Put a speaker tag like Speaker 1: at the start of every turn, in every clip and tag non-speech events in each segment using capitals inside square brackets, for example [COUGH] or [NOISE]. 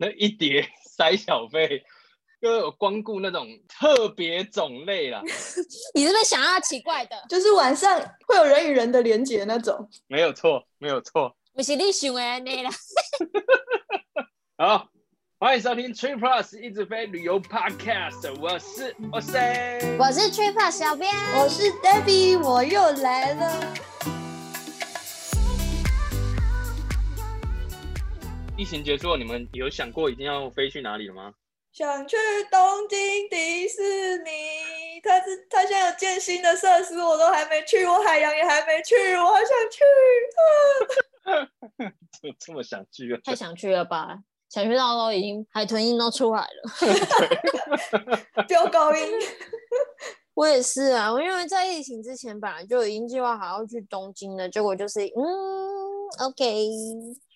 Speaker 1: 那一叠塞小费，又有光顾那种特别种类啦。[LAUGHS]
Speaker 2: 你是不是想要奇怪的？[LAUGHS]
Speaker 3: 就是晚上会有人与人的连接那种。
Speaker 1: 没有错，没有错。
Speaker 2: 不是你想的那啦。[LAUGHS]
Speaker 1: 好，欢迎收听 Trip Plus 一直飞旅游 Podcast，我是 Jose，
Speaker 2: 我是 Trip Plus 小编，
Speaker 3: 我是 Debbie，我又来了。
Speaker 1: 疫情结束，你们有想过一定要飞去哪里了吗？
Speaker 3: 想去东京迪士尼，他是他现在有建新的设施，我都还没去，我海洋也还没去，我好想
Speaker 1: 去。啊、这这么想去啊？
Speaker 2: 太想去了吧？想去到都已经海豚音都出来了，[LAUGHS]
Speaker 3: 飙高音。[LAUGHS]
Speaker 2: 我也是啊，我因为在疫情之前本来就已经计划好要去东京的，结果就是嗯，OK。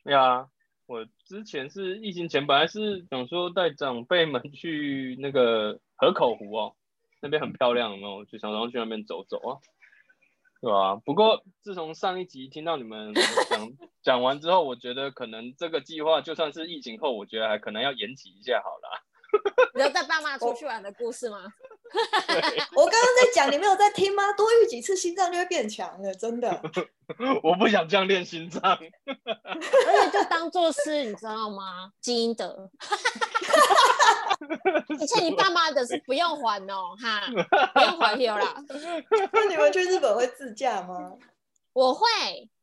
Speaker 1: 对啊。我之前是疫情前，本来是想说带长辈们去那个河口湖哦，那边很漂亮哦，就想然后去那边走走啊，对吧、不过自从上一集听到你们讲讲完之后，我觉得可能这个计划就算是疫情后，我觉得还可能要延期一下好了。[LAUGHS]
Speaker 2: 你要带爸妈出去玩的故事吗？[LAUGHS]
Speaker 3: 我刚刚在讲，你没有在听吗？多遇几次，心脏就会变强了，真的。[LAUGHS]
Speaker 1: 我不想这样练心脏，[LAUGHS]
Speaker 2: 而且就当做是，你知道吗？基因的。而且你爸妈的是不用还哦，哈，不用还有啦。
Speaker 3: 那你们去日本会自驾吗？
Speaker 2: 我会，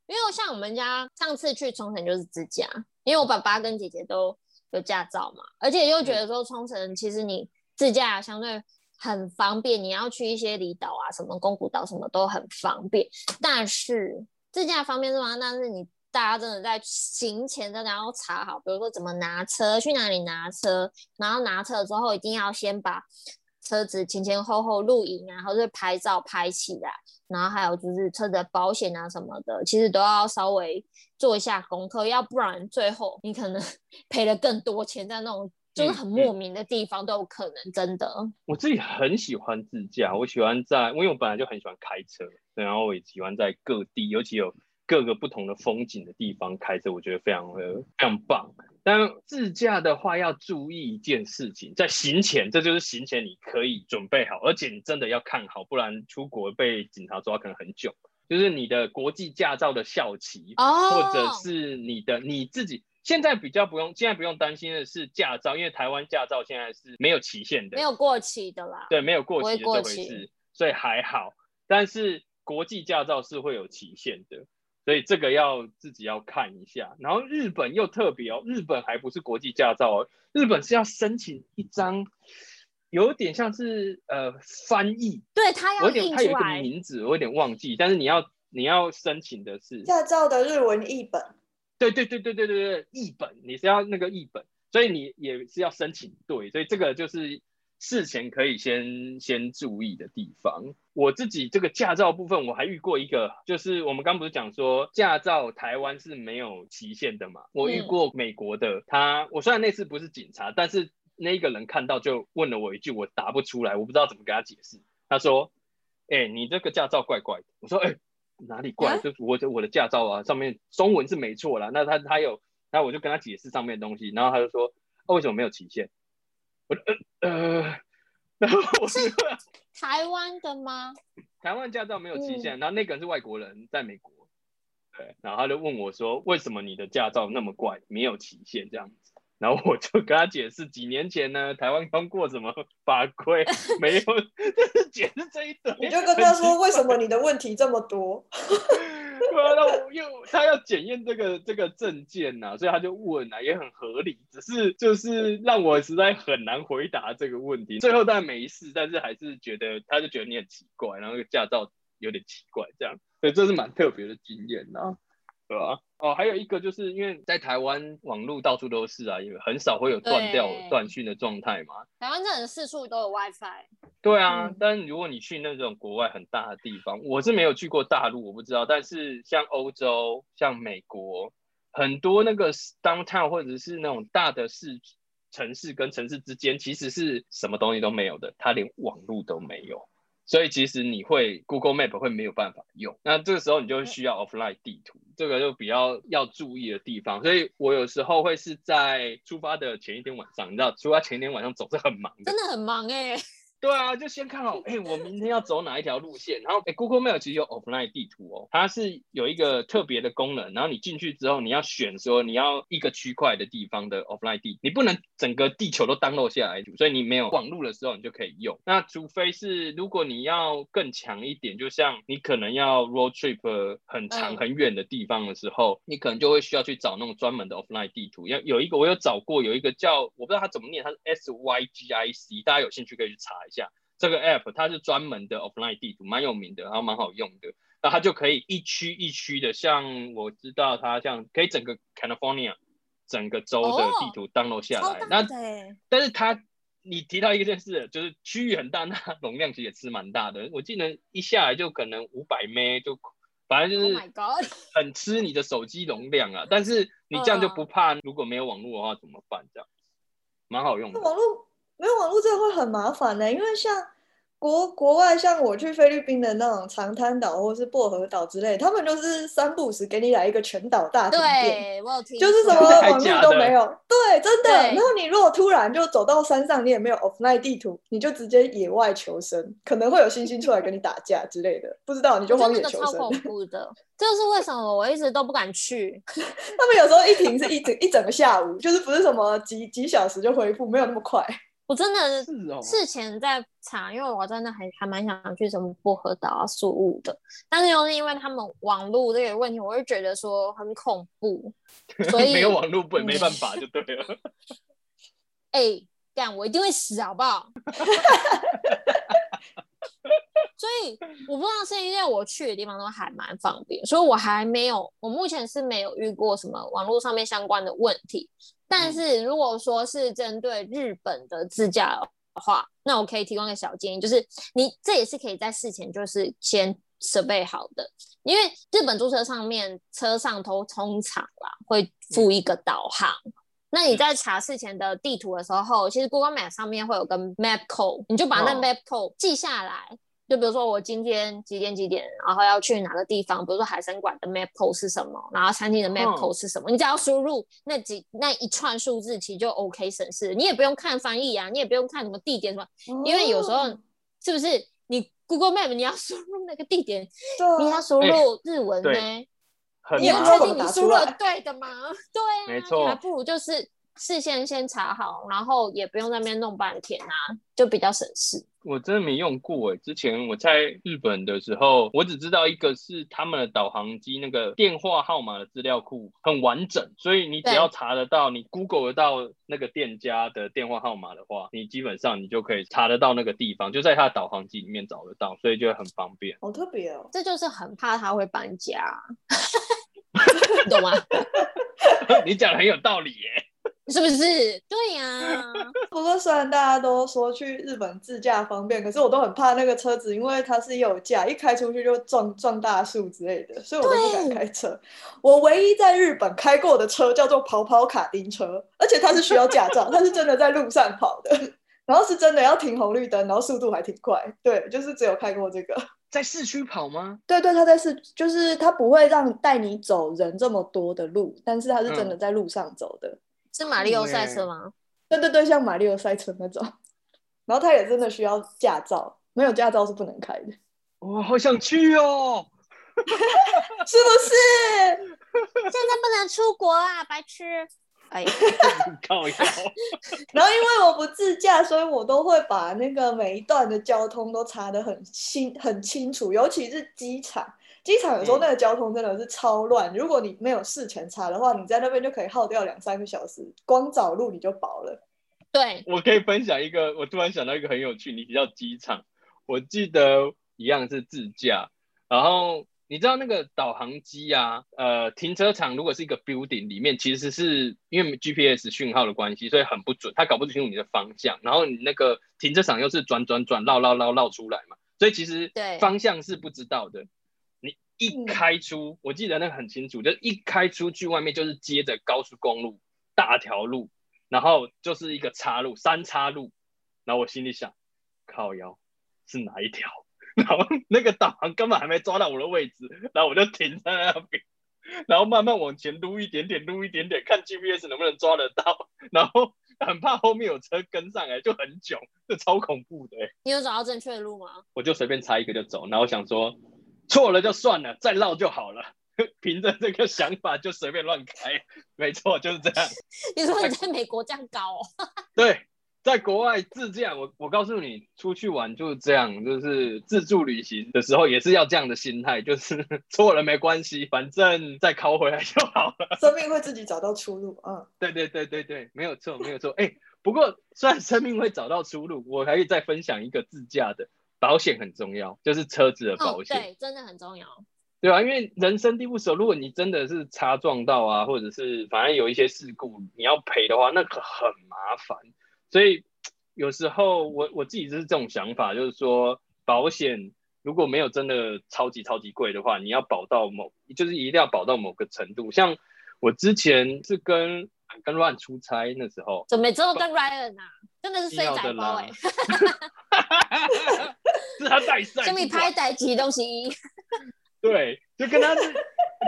Speaker 2: 因为像我们家上次去冲绳就是自驾，因为我爸爸跟姐姐都有驾照嘛，而且又觉得说冲绳其实你自驾相对。很方便，你要去一些离岛啊，什么宫古岛什么都很方便。但是自驾方便是吗？但是你大家真的在行前真的要查好，比如说怎么拿车，去哪里拿车，然后拿车之后一定要先把车子前前后后露营啊，或者拍照拍起来，然后还有就是车子的保险啊什么的，其实都要稍微做一下功课，要不然最后你可能 [LAUGHS] 赔了更多钱在那种。就是很莫名的地方都有可能，真的。
Speaker 1: 我自己很喜欢自驾，我喜欢在，因为我本来就很喜欢开车，然后我也喜欢在各地，尤其有各个不同的风景的地方开车，我觉得非常的非常棒。但自驾的话要注意一件事情，在行前，这就是行前你可以准备好，而且你真的要看好，不然出国被警察抓可能很久。就是你的国际驾照的效期，
Speaker 2: 哦，
Speaker 1: 或者是你的你自己。现在比较不用，现在不用担心的是驾照，因为台湾驾照现在是没有期限的，
Speaker 2: 没有过期的啦。
Speaker 1: 对，没有过期的这回事，所以还好。但是国际驾照是会有期限的，所以这个要自己要看一下。然后日本又特别哦，日本还不是国际驾照哦，日本是要申请一张，有点像是呃翻译，
Speaker 2: 对，他要印出来，
Speaker 1: 他有一个名字，我有点忘记，但是你要你要申请的是
Speaker 3: 驾照的日文译本。
Speaker 1: 对对对对对对对，译本你是要那个译本，所以你也是要申请对，所以这个就是事前可以先先注意的地方。我自己这个驾照部分，我还遇过一个，就是我们刚不是讲说驾照台湾是没有期限的嘛？我遇过美国的，他我虽然那次不是警察，但是那个人看到就问了我一句，我答不出来，我不知道怎么跟他解释。他说：“哎，你这个驾照怪怪的。”我说：“哎。”哪里怪？就是我的我的驾照啊，上面中文是没错啦。那他他有，那我就跟他解释上面的东西，然后他就说，哦，为什么没有期限？我 [COUGHS] 呃呃，然后 [COUGHS] 我是
Speaker 2: 台湾的吗？
Speaker 1: 台湾驾照没有期限，然后那个人是外国人，在美国，对，然后他就问我说，为什么你的驾照那么怪，没有期限这样子？然后我就跟他解释，几年前呢，台湾通过什么法规，没有，[LAUGHS] 就是解释这一堆。
Speaker 3: 你就跟他说，为什么你的问题这么多？[LAUGHS]
Speaker 1: 完了，又他要检验这个这个证件呐、啊，所以他就问啊，也很合理，只是就是让我实在很难回答这个问题。最后当然没事，但是还是觉得他就觉得你很奇怪，然后那个驾照有点奇怪，这样，所以这是蛮特别的经验呐、啊。对啊，哦，还有一个就是因为在台湾网络到处都是啊，也很少会有断掉断讯的状态嘛。
Speaker 2: 台湾这种四处都有 WiFi。
Speaker 1: 对啊，嗯、但如果你去那种国外很大的地方，我是没有去过大陆，我不知道。但是像欧洲、像美国，很多那个 downtown 或者是那种大的市城市跟城市之间，其实是什么东西都没有的，它连网络都没有。所以其实你会 Google Map 会没有办法用，那这个时候你就需要 offline 地图，这个就比较要注意的地方。所以我有时候会是在出发的前一天晚上，你知道，出发前一天晚上总是很忙的，
Speaker 2: 真的很忙哎、欸。
Speaker 1: 对啊，就先看好，哎、欸，我明天要走哪一条路线，然后，哎、欸、，Google Map 其实有 offline 地图哦，它是有一个特别的功能，然后你进去之后，你要选说你要一个区块的地方的 offline 地图，你不能整个地球都 download 下来，所以你没有网络的时候，你就可以用。那除非是如果你要更强一点，就像你可能要 road trip 很长很远的地方的时候，你可能就会需要去找那种专门的 offline 地图。要有一个我有找过，有一个叫我不知道它怎么念，它是 S Y G I C，大家有兴趣可以去查一下。这个 app 它是专门的 offline 地图，蛮有名的，然后蛮好用的。那它就可以一区一区的，像我知道它像可以整个 California 整个州的地图 download 下来。那但是它你提到一件事，就是区域很大，那容量其实也是蛮大的。我记得一下来就可能五百 M，就反正就是很吃你的手机容量啊。但是你这样就不怕如果没有网络的话怎么办？这样蛮好用的。
Speaker 3: 网络。没有网络真的会很麻烦的，因为像国国外，像我去菲律宾的那种长滩岛或是薄荷岛之类，他们就是三不五时给你来一个全岛大停电，
Speaker 2: 对，我有听，
Speaker 3: 就是什么网络都没有，对，真的。然后你如果突然就走到山上，你也没有 offline 地图，你就直接野外求生，可能会有星星出来跟你打架之类的，[LAUGHS] 不知道你就荒野求生。
Speaker 2: 超恐怖的，这就是为什么我一直都不敢去。[LAUGHS]
Speaker 3: 他们有时候一停是一整一整个下午，就是不是什么几几小时就恢复，没有那么快。
Speaker 2: 我真的事前在查，因为我真的还还蛮想去什么薄荷岛啊、宿雾的，但是又是因为他们网络这个问题，我就觉得说很恐怖，[LAUGHS] 所以
Speaker 1: 没有网络不没办法就对了。[LAUGHS]
Speaker 2: 哎、欸，这样我一定会死，好不好？[LAUGHS] 所以我不知道是因为我去的地方都还蛮方便，所以我还没有，我目前是没有遇过什么网络上面相关的问题。但是如果说是针对日本的自驾的话，那我可以提供一个小建议，就是你这也是可以在事前就是先设备好的，因为日本租车上面车上都通常啦会附一个导航，那你在查事前的地图的时候，其实 Google Map 上面会有个 Map Code，你就把那 Map Code 记下来。就比如说我今天几点几点，然后要去哪个地方，比如说海参馆的 map code 是什么，然后餐厅的 map code 是什么，嗯、你只要输入那几那一串数字，其实就 OK 省事。你也不用看翻译啊，你也不用看什么地点什么，哦、因为有时候是不是你 Google Map 你要 [LAUGHS] 输入那个地点，啊、你要输入日文呢？欸、你要确定你输入了对的吗？[LAUGHS] 对啊，
Speaker 1: 没错，
Speaker 2: 还不如就是事先先查好，然后也不用在那边弄半天啊，就比较省事。
Speaker 1: 我真的没用过哎，之前我在日本的时候，我只知道一个是他们的导航机那个电话号码的资料库很完整，所以你只要查得到，你 Google 得到那个店家的电话号码的话，你基本上你就可以查得到那个地方，就在他的导航机里面找得到，所以就很方便。
Speaker 3: 好特别哦，
Speaker 2: 这就是很怕他会搬家，[LAUGHS] 懂吗？[LAUGHS]
Speaker 1: 你讲的很有道理耶。
Speaker 2: 是不是？对呀、啊。
Speaker 3: 不过虽然大家都说去日本自驾方便，可是我都很怕那个车子，因为它是有架，一开出去就撞撞大树之类的，所以我都不敢开车。我唯一在日本开过的车叫做跑跑卡丁车，而且它是需要驾照，[LAUGHS] 它是真的在路上跑的，然后是真的要停红绿灯，然后速度还挺快。对，就是只有开过这个。[LAUGHS]
Speaker 1: 在市区跑吗？
Speaker 3: 对对，他在市，就是他不会让带你走人这么多的路，但是他是真的在路上走的。嗯
Speaker 2: 是马里奥赛车吗？
Speaker 3: 对对对，像马里奥赛车那种。然后他也真的需要驾照，没有驾照是不能开的。
Speaker 1: 我，好想去哦！[LAUGHS]
Speaker 3: 是不是？
Speaker 2: 现在不能出国啊，白痴！哎呀，[LAUGHS]
Speaker 1: 靠腰！[LAUGHS]
Speaker 3: 然后因为我不自驾，所以我都会把那个每一段的交通都查得很清很清楚，尤其是机场。机场有时候那个交通真的是超乱，嗯、如果你没有事前查的话，你在那边就可以耗掉两三个小时，光找路你就饱了。
Speaker 2: 对，
Speaker 1: 我可以分享一个，我突然想到一个很有趣，你提到机场，我记得一样是自驾，然后你知道那个导航机啊，呃，停车场如果是一个 building 里面，其实是因为 GPS 讯号的关系，所以很不准，它搞不清楚你的方向，然后你那个停车场又是转转转绕绕绕绕出来嘛，所以其实对方向是不知道的。一开出，我记得那个很清楚，就一开出去外面就是接着高速公路大条路，然后就是一个岔路，三岔路，然后我心里想，靠腰是哪一条？[LAUGHS] 然后那个导航根本还没抓到我的位置，然后我就停在那边，然后慢慢往前撸一点点，撸一点点，看 GPS 能不能抓得到，然后很怕后面有车跟上来，就很囧，这超恐怖的。
Speaker 2: 你有找到正确的路吗？
Speaker 1: 我就随便插一个就走，然后想说错了就算了，再绕就好了。[LAUGHS] 凭着这个想法就随便乱开，没错，就是这样。
Speaker 2: 你说你在美国这样搞哦？[LAUGHS]
Speaker 1: 对，在国外自驾，我我告诉你，出去玩就是这样，就是自助旅行的时候也是要这样的心态，就是 [LAUGHS] 错了没关系，反正再考回来就好了。
Speaker 3: 生命会自己找到出路。嗯，
Speaker 1: 对对对对对，没有错没有错。哎，不过虽然生命会找到出路，我还可以再分享一个自驾的保险很重要，就是车子的保险，
Speaker 2: 哦、对，真的很重要。
Speaker 1: 对啊，因为人生地不熟，如果你真的是擦撞到啊，或者是反正有一些事故，你要赔的话，那可很麻烦。所以有时候我我自己就是这种想法，就是说保险如果没有真的超级超级贵的话，你要保到某，就是一定要保到某个程度。像我之前是跟跟 Ryan 出差那时候，
Speaker 2: 怎么之后跟 Ryan 啊？真的是衰仔包哎，[LAUGHS] [LAUGHS] [LAUGHS] [LAUGHS]
Speaker 1: 是他带赛，
Speaker 2: 这么拍带几东西。[LAUGHS]
Speaker 1: 对，就跟他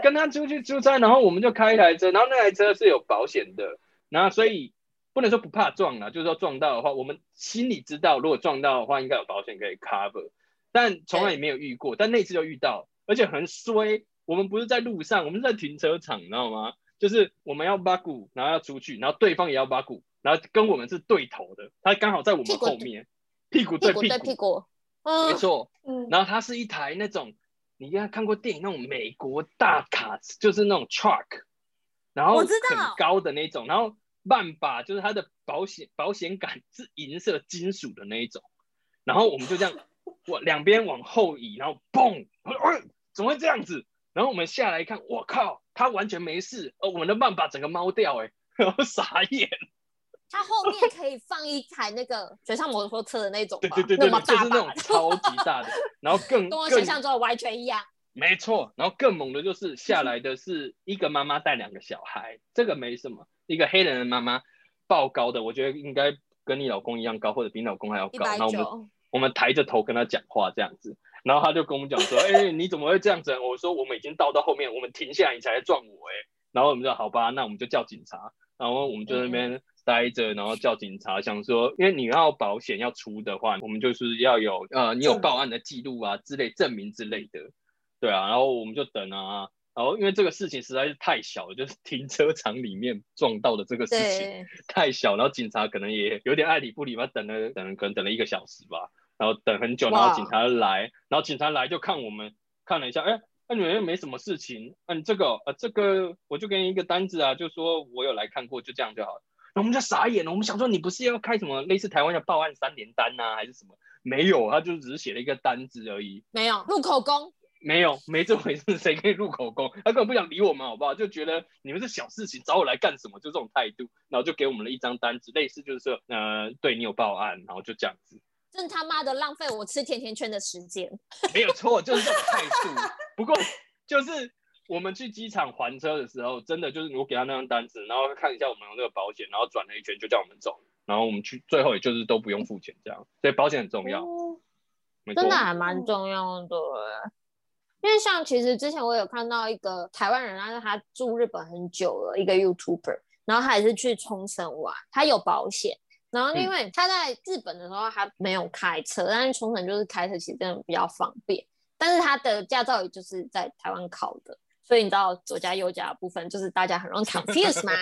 Speaker 1: 跟他出去出差，然后我们就开一台车，然后那台车是有保险的，然后所以不能说不怕撞了，就是说撞到的话，我们心里知道，如果撞到的话，应该有保险可以 cover，但从来也没有遇过，但那次就遇到，而且很衰，我们不是在路上，我们是在停车场，你知道吗？就是我们要八股，然后要出去，然后对方也要八股，然后跟我们是对头的，他刚好在我们后面，屁股，屁股屁股，对屁股，嗯，没错，嗯，然后它是一台那种。你应该看过电影那种美国大卡，就是那种 truck，然后很高的那种，然后半把就是它的保险保险杆是银色金属的那一种，然后我们就这样，[LAUGHS] 我两边往后移，然后嘣，呃，怎么会这样子？然后我们下来一看，我靠，它完全没事，呃，我们的慢把整个猫掉，哎，[LAUGHS] 然后傻眼。
Speaker 2: 它后面可以放一台那个 [LAUGHS] 水上摩托车的那种，
Speaker 1: 对对对对，就是那种超级大的，[LAUGHS] 然后更跟
Speaker 2: 我想象中的完全一样。
Speaker 1: 没错，然后更猛的就是下来的是一个妈妈带两个小孩，这个没什么，一个黑人的妈妈，爆高的，我觉得应该跟你老公一样高，或者比你老公还要高。然后我们我们抬着头跟他讲话这样子，然后他就跟我们讲说，[LAUGHS] 哎、欸，你怎么会这样子？我说我们已经到到后面，我们停下来你才来撞我，哎，然后我们说好吧，那我们就叫警察，然后我们就在那边。嗯待着，然后叫警察，想说，因为你要保险要出的话，我们就是要有呃，你有报案的记录啊之类证明之类的，对啊，然后我们就等啊，然后因为这个事情实在是太小了，就是停车场里面撞到的这个事情太小，然后警察可能也有点爱理不理吧，等了等了可能等了一个小时吧，然后等很久，然后警察来，然后警察来就看我们看了一下，哎，那你们又没什么事情，嗯，这个呃这个我就给你一个单子啊，就说我有来看过，就这样就好了。然后我们就傻眼了，我们想说你不是要开什么类似台湾的报案三联单呐、啊，还是什么？没有，他就只是写了一个单子而已。
Speaker 2: 没有录口供，
Speaker 1: 没有，没这回事，谁可以录口供？他根本不想理我们，好不好？就觉得你们是小事情，找我来干什么？就这种态度，然后就给我们了一张单子，类似就是说，呃，对你有报案，然后就这样子。
Speaker 2: 真他妈的浪费我吃甜甜圈的时间。
Speaker 1: 没有错，就是这种态度。不过就是。我们去机场还车的时候，真的就是我给他那张单子，然后看一下我们有这个保险，然后转了一圈就叫我们走，然后我们去最后也就是都不用付钱这样，所以保险很重要，
Speaker 2: 哦、真的还蛮重要的。因为像其实之前我有看到一个台湾人，但是他住日本很久了，一个 YouTuber，然后他也是去冲绳玩，他有保险，然后因为他在日本的时候他没有开车，嗯、但是冲绳就是开车其实真的比较方便，但是他的驾照也就是在台湾考的。所以你知道左家右家的部分，就是大家很容易 confuse 嘛。[LAUGHS]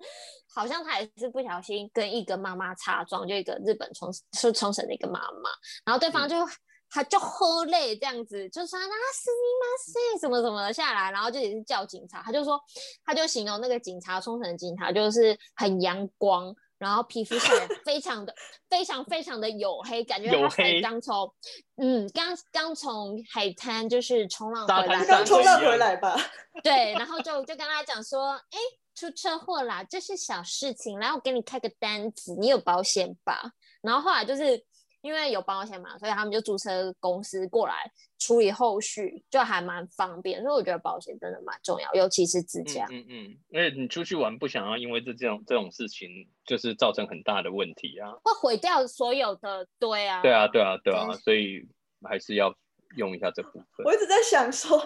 Speaker 2: [LAUGHS] 好像他也是不小心跟一个妈妈擦撞，就一个日本冲是冲绳的一个妈妈，然后对方就、嗯、他就喝泪这样子，就说啊是你妈塞什么什么的下来，然后就也是叫警察，他就说他就形容那个警察冲绳警察就是很阳光。然后皮肤上 [LAUGHS] 非常的非常非常的黝黑，感觉他才刚从嗯刚刚从海滩就是冲浪回来，
Speaker 3: 刚冲浪回来吧。[LAUGHS]
Speaker 2: 对，然后就就跟他讲说，哎，出车祸啦，这是小事情，来我给你开个单子，你有保险吧？然后后来就是。因为有保险嘛，所以他们就租车公司过来处理后续，就还蛮方便。所以我觉得保险真的蛮重要，尤其是自驾。
Speaker 1: 嗯嗯，因为你出去玩不想要因为这这种这种事情，就是造成很大的问题啊，
Speaker 2: 会毁掉所有的。对啊，
Speaker 1: 对啊，对啊，对啊，所以还是要用一下这部分。
Speaker 3: 我一直在想说，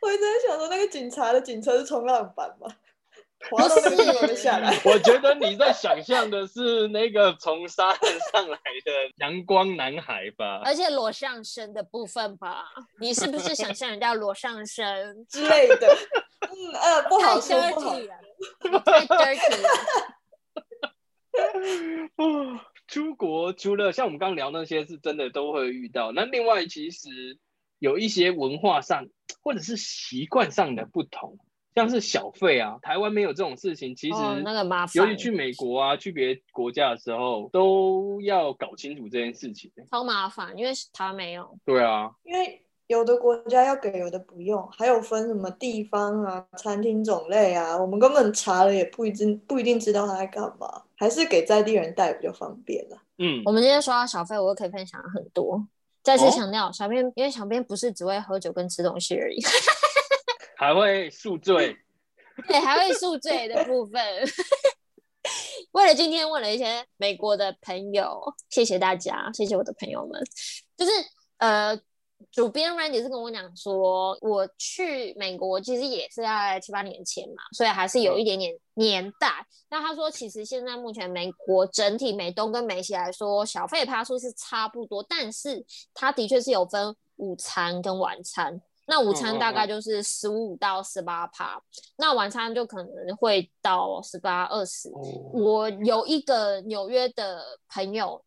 Speaker 3: 我一直在想说，那个警察的警车是冲浪板吗？滑到那个地方下来。[LAUGHS]
Speaker 1: 我觉得你在想象的是那个从沙滩上来的阳光男孩吧，
Speaker 2: 而且裸上身的部分吧？你是不是想象人家裸上身
Speaker 3: 之类的？嗯呃，不好说。
Speaker 2: 太 dirty 了。[LAUGHS]
Speaker 1: 出国除了像我们刚刚聊那些，是真的都会遇到。那另外其实有一些文化上或者是习惯上的不同。像是小费啊，台湾没有这种事情。其实、哦、
Speaker 2: 那个麻烦，
Speaker 1: 尤其去美国啊，去别国家的时候，都要搞清楚这件事情。
Speaker 2: 超麻烦，因为台湾没有。
Speaker 1: 对啊，
Speaker 3: 因为有的国家要给，有的不用，还有分什么地方啊、餐厅种类啊，我们根本查了也不一定不一定知道他在干嘛，还是给在地人带比较方便啊。
Speaker 1: 嗯，
Speaker 2: 我们今天说到小费，我又可以分享很多。再次强调，哦、小编因为小编不是只会喝酒跟吃东西而已。[LAUGHS]
Speaker 1: 还会宿醉，
Speaker 2: 对，还会宿醉的部分。[LAUGHS] 为了今天问了一些美国的朋友，谢谢大家，谢谢我的朋友们。就是呃，主编 Randy 是跟我讲说，我去美国其实也是在七八年前嘛，所以还是有一点点年代。那他说，其实现在目前美国整体美东跟美西来说，小费趴数是差不多，但是它的确是有分午餐跟晚餐。那午餐大概就是十五到十八趴，那晚餐就可能会到十八二十。我有一个纽约的朋友，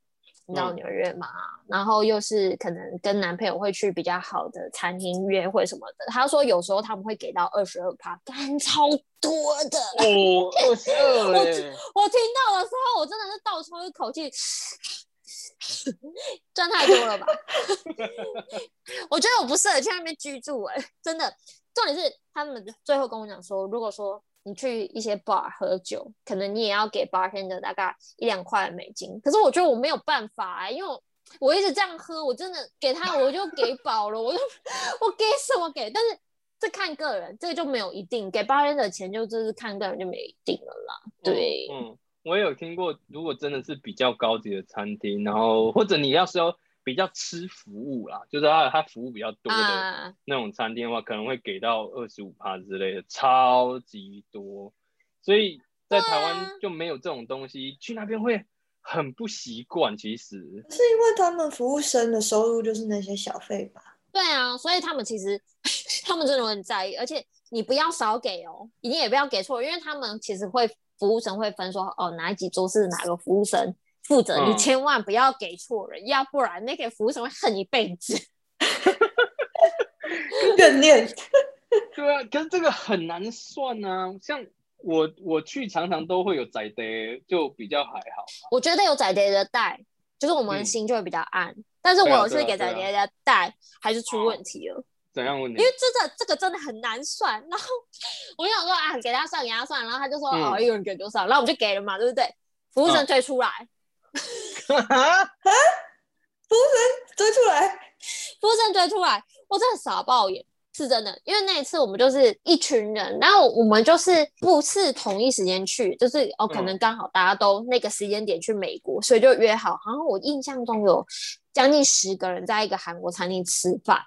Speaker 2: 你知道纽约嘛？嗯、然后又是可能跟男朋友会去比较好的餐厅约会什么的。他说有时候他们会给到二十二趴，干超多的
Speaker 1: 哦，二十二。
Speaker 2: 我我听到的时候，我真的是倒抽一口气。赚太多了吧？[LAUGHS] 我觉得我不适合去那边居住哎、欸，真的。重点是他们最后跟我讲说，如果说你去一些 bar 喝酒，可能你也要给 bartender 大概一两块美金。可是我觉得我没有办法哎、欸，因为我，我一直这样喝，我真的给他我就给饱了，我就我给什么给？但是这看个人，这个就没有一定，给 bartender 的钱就就是看个人就没一定了啦。对，
Speaker 1: 嗯。嗯我也有听过，如果真的是比较高级的餐厅，然后或者你要说比较吃服务啦，就是他他服务比较多的那种餐厅的话，uh, 可能会给到二十五趴之类的，超级多。所以在台湾就没有这种东西，啊、去那边会很不习惯。其实是因
Speaker 3: 为他们服务生的收入就是那些小费吧？
Speaker 2: 对啊，所以他们其实 [LAUGHS] 他们真的很在意，而且你不要少给哦，一定也不要给错，因为他们其实会。服务生会分说哦，哪几桌是哪个服务生负责，嗯、你千万不要给错人，要不然那个服务生会恨一辈子。[LAUGHS]
Speaker 3: 怨念。[LAUGHS]
Speaker 1: 对啊，可是这个很难算啊。像我我去常常都会有仔爹，就比较还好。
Speaker 2: 我觉得有仔爹的带，就是我们的心就会比较暗。嗯、但是我有次给仔爹的带，还是出问题了。
Speaker 1: 怎样问题？
Speaker 2: 因为这个这个真的很难算，然后我就想说啊，给他算给他算，然后他就说、嗯、哦，一个人给多少，然后我们就给了嘛，对不对？服务生退出来，
Speaker 3: 服务生追出来，
Speaker 2: 服务生追出来，我真的傻爆眼，是真的。因为那一次我们就是一群人，然后我们就是不是同一时间去，就是哦，可能刚好大家都那个时间点去美国，所以就约好。然后我印象中有将近十个人在一个韩国餐厅吃饭。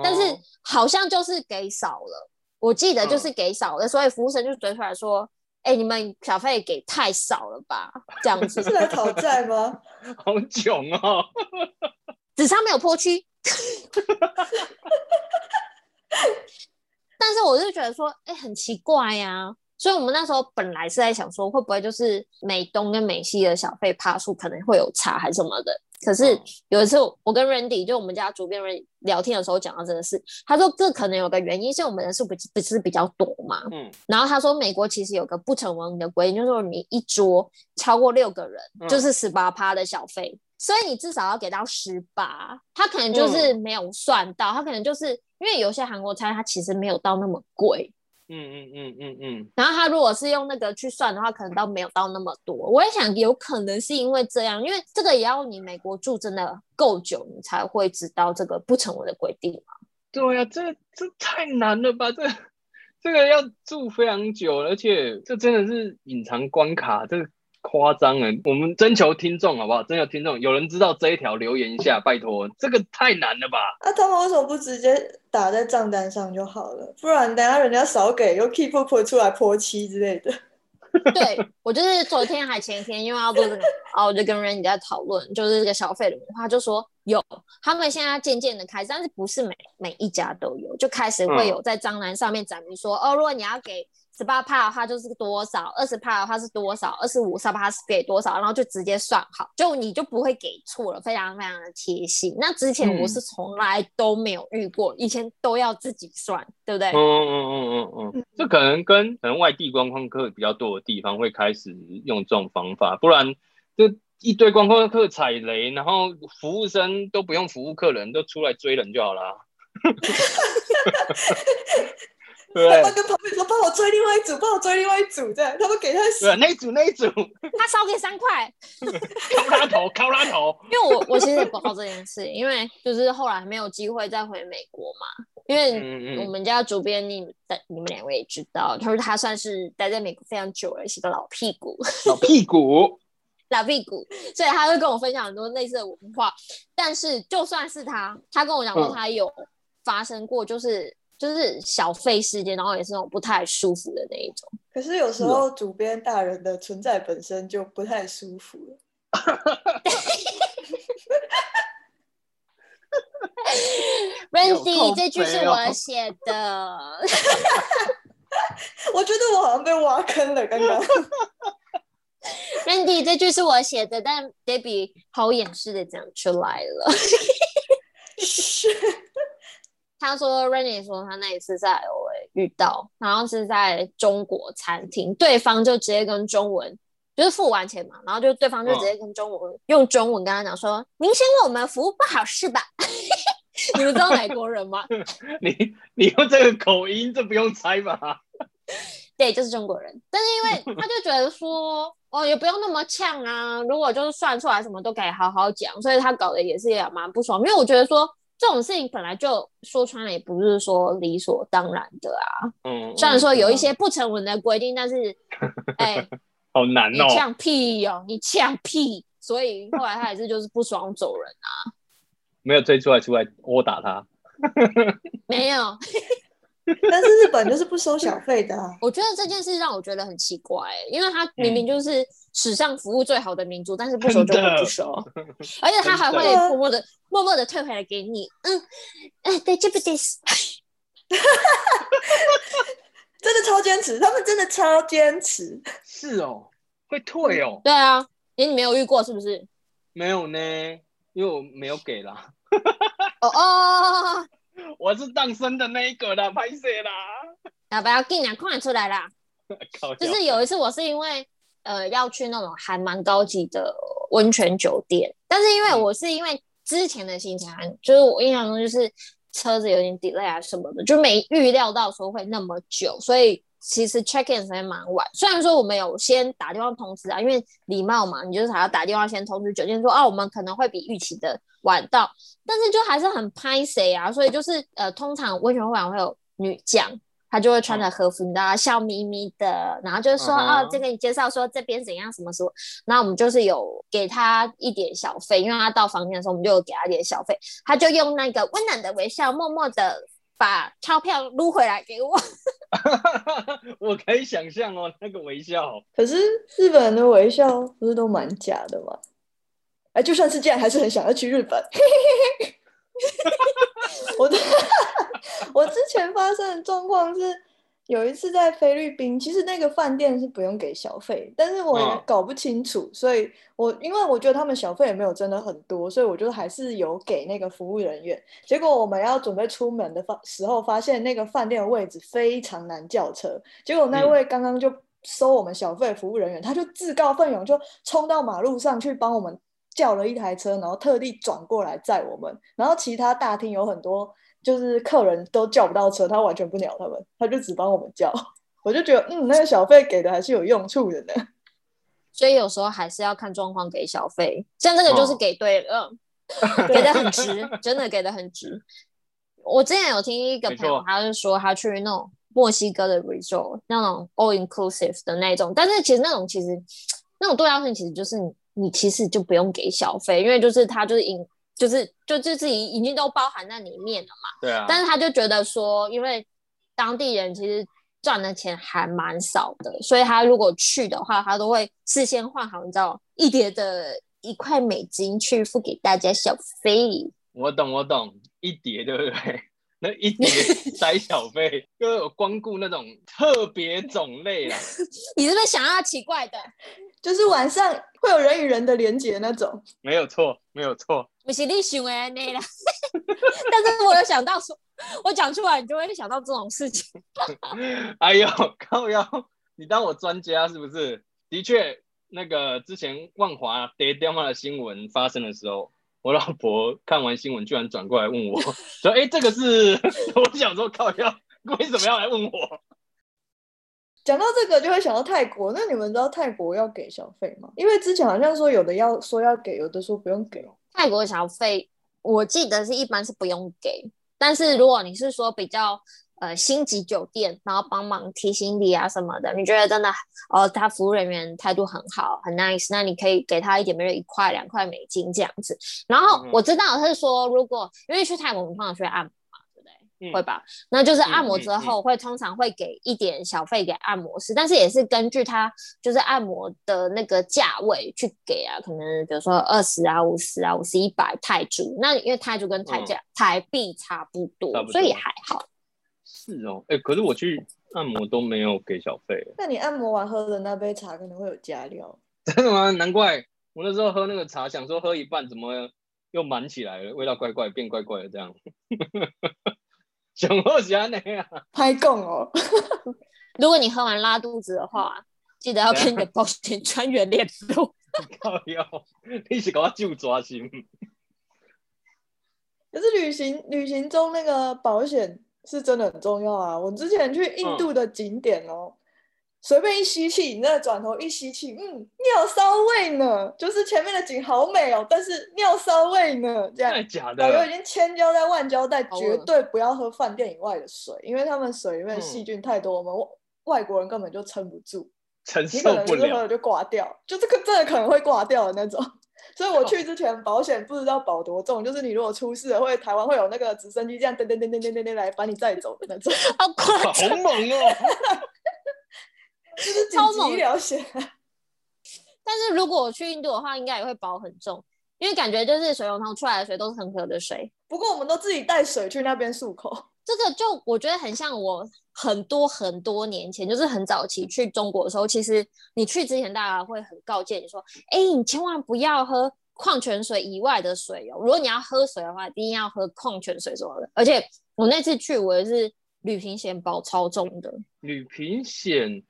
Speaker 2: 但是好像就是给少了，我记得就是给少了，嗯、所以服务生就追出来说：“哎、欸，你们小费给太少了吧？”这样子 [LAUGHS]
Speaker 3: 是来讨债吗？[LAUGHS]
Speaker 1: 好囧哦！[LAUGHS]
Speaker 2: 纸上没有泼漆。但是我就觉得说，哎、欸，很奇怪呀、啊。所以我们那时候本来是在想说，会不会就是美东跟美西的小费趴数可能会有差，还是什么的？可是有一次，我跟 Randy 就我们家主编 Randy 聊天的时候讲到这个事，他说这可能有个原因，是我们人数不不是比较多嘛。嗯。然后他说美国其实有个不成文的规定，就是说你一桌超过六个人，就是十八趴的小费，嗯、所以你至少要给到十八。他可能就是没有算到，他可能就是因为有些韩国餐它其实没有到那么贵。
Speaker 1: 嗯嗯嗯嗯嗯，
Speaker 2: 然后他如果是用那个去算的话，可能倒没有到那么多。我也想有可能是因为这样，因为这个也要你美国住真的够久，你才会知道这个不成文的规定嘛。
Speaker 1: 对呀、啊，这这太难了吧？这这个要住非常久，而且这真的是隐藏关卡，这个夸张了。我们征求听众好不好？征求听众，有人知道这一条留言一下，拜托，这个太难了吧？
Speaker 3: 啊，他们为什么不直接打在账单上就好了？不然等下人家少给又 keep up 出来泼漆之类的。
Speaker 2: 对，我就是昨天还前天，因为要做这个，然 [LAUGHS] 后我就跟 Randy 在讨论，就是这个消费的文化，就说有，他们现在渐渐的开始，但是不是每每一家都有，就开始会有在账单上面载明说，嗯、哦，如果你要给。十八趴的话就是多少，二十趴的话是多少，二十五十趴是给多少，然后就直接算好，就你就不会给错了，非常非常的贴心。那之前我是从来都没有遇过，嗯、以前都要自己算，对不对？嗯
Speaker 1: 嗯嗯嗯嗯嗯，这可能跟可能外地观光客比较多的地方会开始用这种方法，不然就一堆观光客踩雷，然后服务生都不用服务客人，都出来追人就好了。[LAUGHS]
Speaker 3: 对，他跟旁边说：“帮我追另外一组，帮我追另外一组。”这样，他们给他
Speaker 1: 对那一组那一组，
Speaker 2: 他少给三块，
Speaker 1: 敲拉头，敲拉头。
Speaker 2: 因为我我其实也不知道这件事，因为就是后来没有机会再回美国嘛。因为我们家主编你在你们两位也知道，他说他算是待在美国非常久了，是个老屁股，
Speaker 1: 老屁股，[LAUGHS]
Speaker 2: 老屁股，所以他会跟我分享很多类似的文化。但是就算是他，他跟我讲过，他有发生过，就是。就是小费事件，然后也是那种不太舒服的那一种。
Speaker 3: 可是有时候主编大人的存在本身就不太舒服了。[LAUGHS]
Speaker 2: Randy，这句是我写的。[LAUGHS]
Speaker 3: 我觉得我好像被挖坑了，刚刚。[LAUGHS]
Speaker 2: Randy，这句是我写的，但 Debbie 好掩饰的讲出来了。
Speaker 3: 是。
Speaker 2: 他说，Rainy 说他那一次在 LA 遇到，然后是在中国餐厅，对方就直接跟中文，就是付完钱嘛，然后就对方就直接跟中文、哦、用中文跟他讲说：“您嫌我们服务不好是吧？” [LAUGHS] 你们知道哪国人吗？[LAUGHS]
Speaker 1: 你你用这个口音，这不用猜吧？[LAUGHS]
Speaker 2: 对，就是中国人。但是因为他就觉得说，哦，也不用那么呛啊，如果就是算出来什么都可以好好讲，所以他搞得也是也蛮不爽，因为我觉得说。这种事情本来就说穿了，也不是说理所当然的啊。嗯，虽然说有一些不成文的规定，嗯、但是，[LAUGHS] 哎、欸，
Speaker 1: 好难哦。
Speaker 2: 你呛屁哦，你呛屁，所以后来他还是就是不爽走人啊。
Speaker 1: 没有追出来，出来殴打他。[LAUGHS]
Speaker 2: 没有。[LAUGHS]
Speaker 3: 但是日本就是不收小费的、啊。[LAUGHS]
Speaker 2: 我觉得这件事让我觉得很奇怪，因为他明明就是史上服务最好的民族，嗯、但是不收就不收，[LAUGHS] 而且他还会默默的、默默的退回来给你。嗯，哎，对，这不对，
Speaker 3: 真的超坚持，他们真的超坚持。
Speaker 1: 是哦，会退哦。
Speaker 2: 对啊，连你没有遇过是不是？
Speaker 1: 没有呢，因为我没有给啦。
Speaker 2: 哦哦。[LAUGHS]
Speaker 1: 我是当生的那一个啦，拍摄啦。
Speaker 2: 要不要进来看出来啦？[LAUGHS] 就是有一次，我是因为呃要去那种还蛮高级的温泉酒店，但是因为我是因为之前的行程，就是我印象中就是车子有点 delay 啊什么的，就没预料到说会那么久，所以其实 check in 时间蛮晚。虽然说我们有先打电话通知啊，因为礼貌嘛，你就是还要打电话先通知酒店说啊，我们可能会比预期的晚到。但是就还是很拍谁啊，所以就是呃，通常温泉会馆会有女将，她就会穿着和服，你知道，笑眯眯的，然后就是说、uh huh. 哦，这个你介绍说这边怎样什么什么，然后我们就是有给她一点小费，因为她到房间的时候，我们就有给她一点小费，她就用那个温暖的微笑，默默的把钞票撸回来给我。[LAUGHS]
Speaker 1: 我可以想象哦，那个微笑。
Speaker 3: 可是日本人的微笑不是都蛮假的吗？哎，就算是这样，还是很想要去日本。[LAUGHS] 我的 [LAUGHS] 我之前发生的状况是，有一次在菲律宾，其实那个饭店是不用给小费，但是我也搞不清楚，哦、所以我因为我觉得他们小费也没有真的很多，所以我就还是有给那个服务人员。结果我们要准备出门的发时候，发现那个饭店的位置非常难叫车，结果那位刚刚就收我们小费服务人员，嗯、他就自告奋勇就冲到马路上去帮我们。叫了一台车，然后特地转过来载我们。然后其他大厅有很多，就是客人都叫不到车，他完全不鸟他们，他就只帮我们叫。我就觉得，嗯，那个小费给的还是有用处的呢。[LAUGHS]
Speaker 2: 所以有时候还是要看状况给小费。像这个就是给对了，哦、给的 [LAUGHS] 很值，真的给的很值。我之前有听一个朋友，他就说他去那种墨西哥的 resort，那种 all inclusive 的那种，但是其实那种其实。那种度假村其实就是你，你其实就不用给小费，因为就是他就是引，就是就就自己已经都包含在里面了嘛。
Speaker 1: 对啊。
Speaker 2: 但是他就觉得说，因为当地人其实赚的钱还蛮少的，所以他如果去的话，他都会事先换好，你知道一叠的一块美金去付给大家小费。
Speaker 1: 我懂，我懂，一叠对不对？[LAUGHS] 那一叠塞小费，就有光顾那种特别种类啊。[LAUGHS]
Speaker 2: 你是不是想要奇怪的？
Speaker 3: 就是晚上会有人与人的连接那种。
Speaker 1: 没有错，没有错。
Speaker 2: 不是你想的那啦。[LAUGHS] 但是我有想到说，我讲出来，你就会想到这种事情。
Speaker 1: 哎呦，靠腰，你当我专家是不是？的确，那个之前万华跌电话的新闻发生的时候。我老婆看完新闻，居然转过来问我，[LAUGHS] 说：“哎、欸，这个是？” [LAUGHS] 我想说，靠腰，为什么要来问我？
Speaker 3: 讲到这个，就会想到泰国。那你们知道泰国要给小费吗？因为之前好像说有的要说要给，有的说不用给。
Speaker 2: 泰国小费，我记得是一般是不用给，但是如果你是说比较。呃，星级酒店，然后帮忙提行李啊什么的，你觉得真的哦，他服务人员态度很好，很 nice，那你可以给他一点，比如一块两块美金这样子。然后我知道他是说，如果因为去泰国我们通常去按？嗯、会吧？那就是按摩之后会通常会给一点小费给按摩师，但是也是根据他就是按摩的那个价位去给啊，可能比如说二十啊、五十啊、五十、一百泰铢，那因为泰铢跟泰价、嗯、台币差不多，不多所以还好。
Speaker 1: 是哦，哎、欸，可是我去按摩都没有给小费。
Speaker 3: 那你按摩完喝的那杯茶可能会有加料。[LAUGHS]
Speaker 1: 真的吗？难怪我那时候喝那个茶，想说喝一半怎么又满起来了，味道怪怪，变怪怪的这样。[LAUGHS] 想喝啥呢？
Speaker 3: 拍供哦。
Speaker 2: 如果你喝完拉肚子的话，记得要跟你的保险专员联络。[LAUGHS]
Speaker 1: 靠哟，你是给我就抓心。
Speaker 3: 可是旅行旅行中那个保险。是真的很重要啊！我之前去印度的景点哦，随、嗯、便一吸气，你那转头一吸气，嗯，尿骚味呢，就是前面的景好美哦，但是尿骚味呢，
Speaker 1: 这样。假的？
Speaker 3: 导游已经千交代万交代，绝对不要喝饭店以外的水，因为他们水里面细菌太多，我们外国人根本就撑不住，
Speaker 1: 承受不了，
Speaker 3: 你可能就是喝了就挂掉，就这个真的可能会挂掉的那种。[LAUGHS] 所以我去之前，保险不知道保多重，就是你如果出事了，会台湾会有那个直升机这样噔噔噔噔噔噔噔来把你载走的那种。
Speaker 2: 好夸
Speaker 1: 张，好猛哦！
Speaker 3: 就是紧急医疗险。[LAUGHS]
Speaker 2: 但是如果我去印度的话，应该也会保很重，因为感觉就是水龙头出来的水都是很喝的水。
Speaker 3: 不过我们都自己带水去那边漱口。
Speaker 2: 这个就我觉得很像我很多很多年前，就是很早期去中国的时候，其实你去之前，大家会很告诫你说：“哎，你千万不要喝矿泉水以外的水哦。如果你要喝水的话，一定要喝矿泉水什么的。”而且我那次去，我也是旅行险保超重的。
Speaker 1: 旅行险，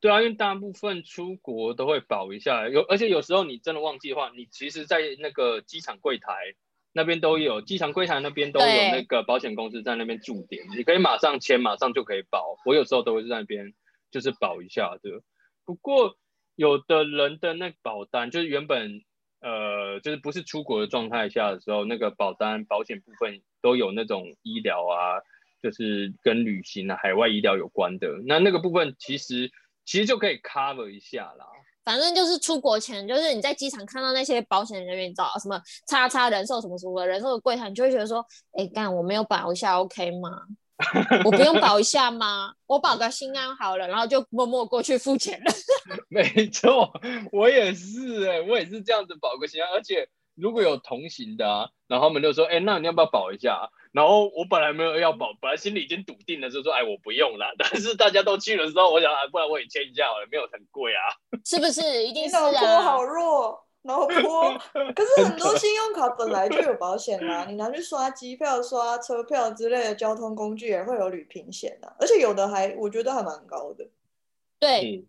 Speaker 1: 对啊，因为大部分出国都会保一下，有而且有时候你真的忘记的话，你其实，在那个机场柜台。那边都有，机场柜台那边都有那个保险公司在那边驻点，你可以马上签，马上就可以保。我有时候都会在那边就是保一下的。不过有的人的那保单就是原本呃就是不是出国的状态下的时候，那个保单保险部分都有那种医疗啊，就是跟旅行啊、海外医疗有关的。那那个部分其实其实就可以 cover 一下啦。
Speaker 2: 反正就是出国前，就是你在机场看到那些保险人员，找什么叉叉人寿什么什么的人寿的柜台，你就会觉得说，哎、欸，干我没有保一下，OK 吗？我不用保一下吗？我保个心安好了，然后就默默过去付钱了。[LAUGHS]
Speaker 1: 没错，我也是哎、欸，我也是这样子保个心安，而且如果有同行的啊，然后他们就说，哎、欸，那你要不要保一下？然后我本来没有要保，本来心里已经笃定了，就说哎，我不用了。[LAUGHS] 但是大家都去了之后，我想啊，不然我也签一下好了，没有很贵啊。[LAUGHS]
Speaker 2: 是不是？一定是啊。
Speaker 3: 脑波好弱，脑波。可是很多信用卡本来就有保险啦，你拿去刷机票、刷车票之类的交通工具也会有旅平险的，而且有的还我觉得还蛮高的。
Speaker 2: 对，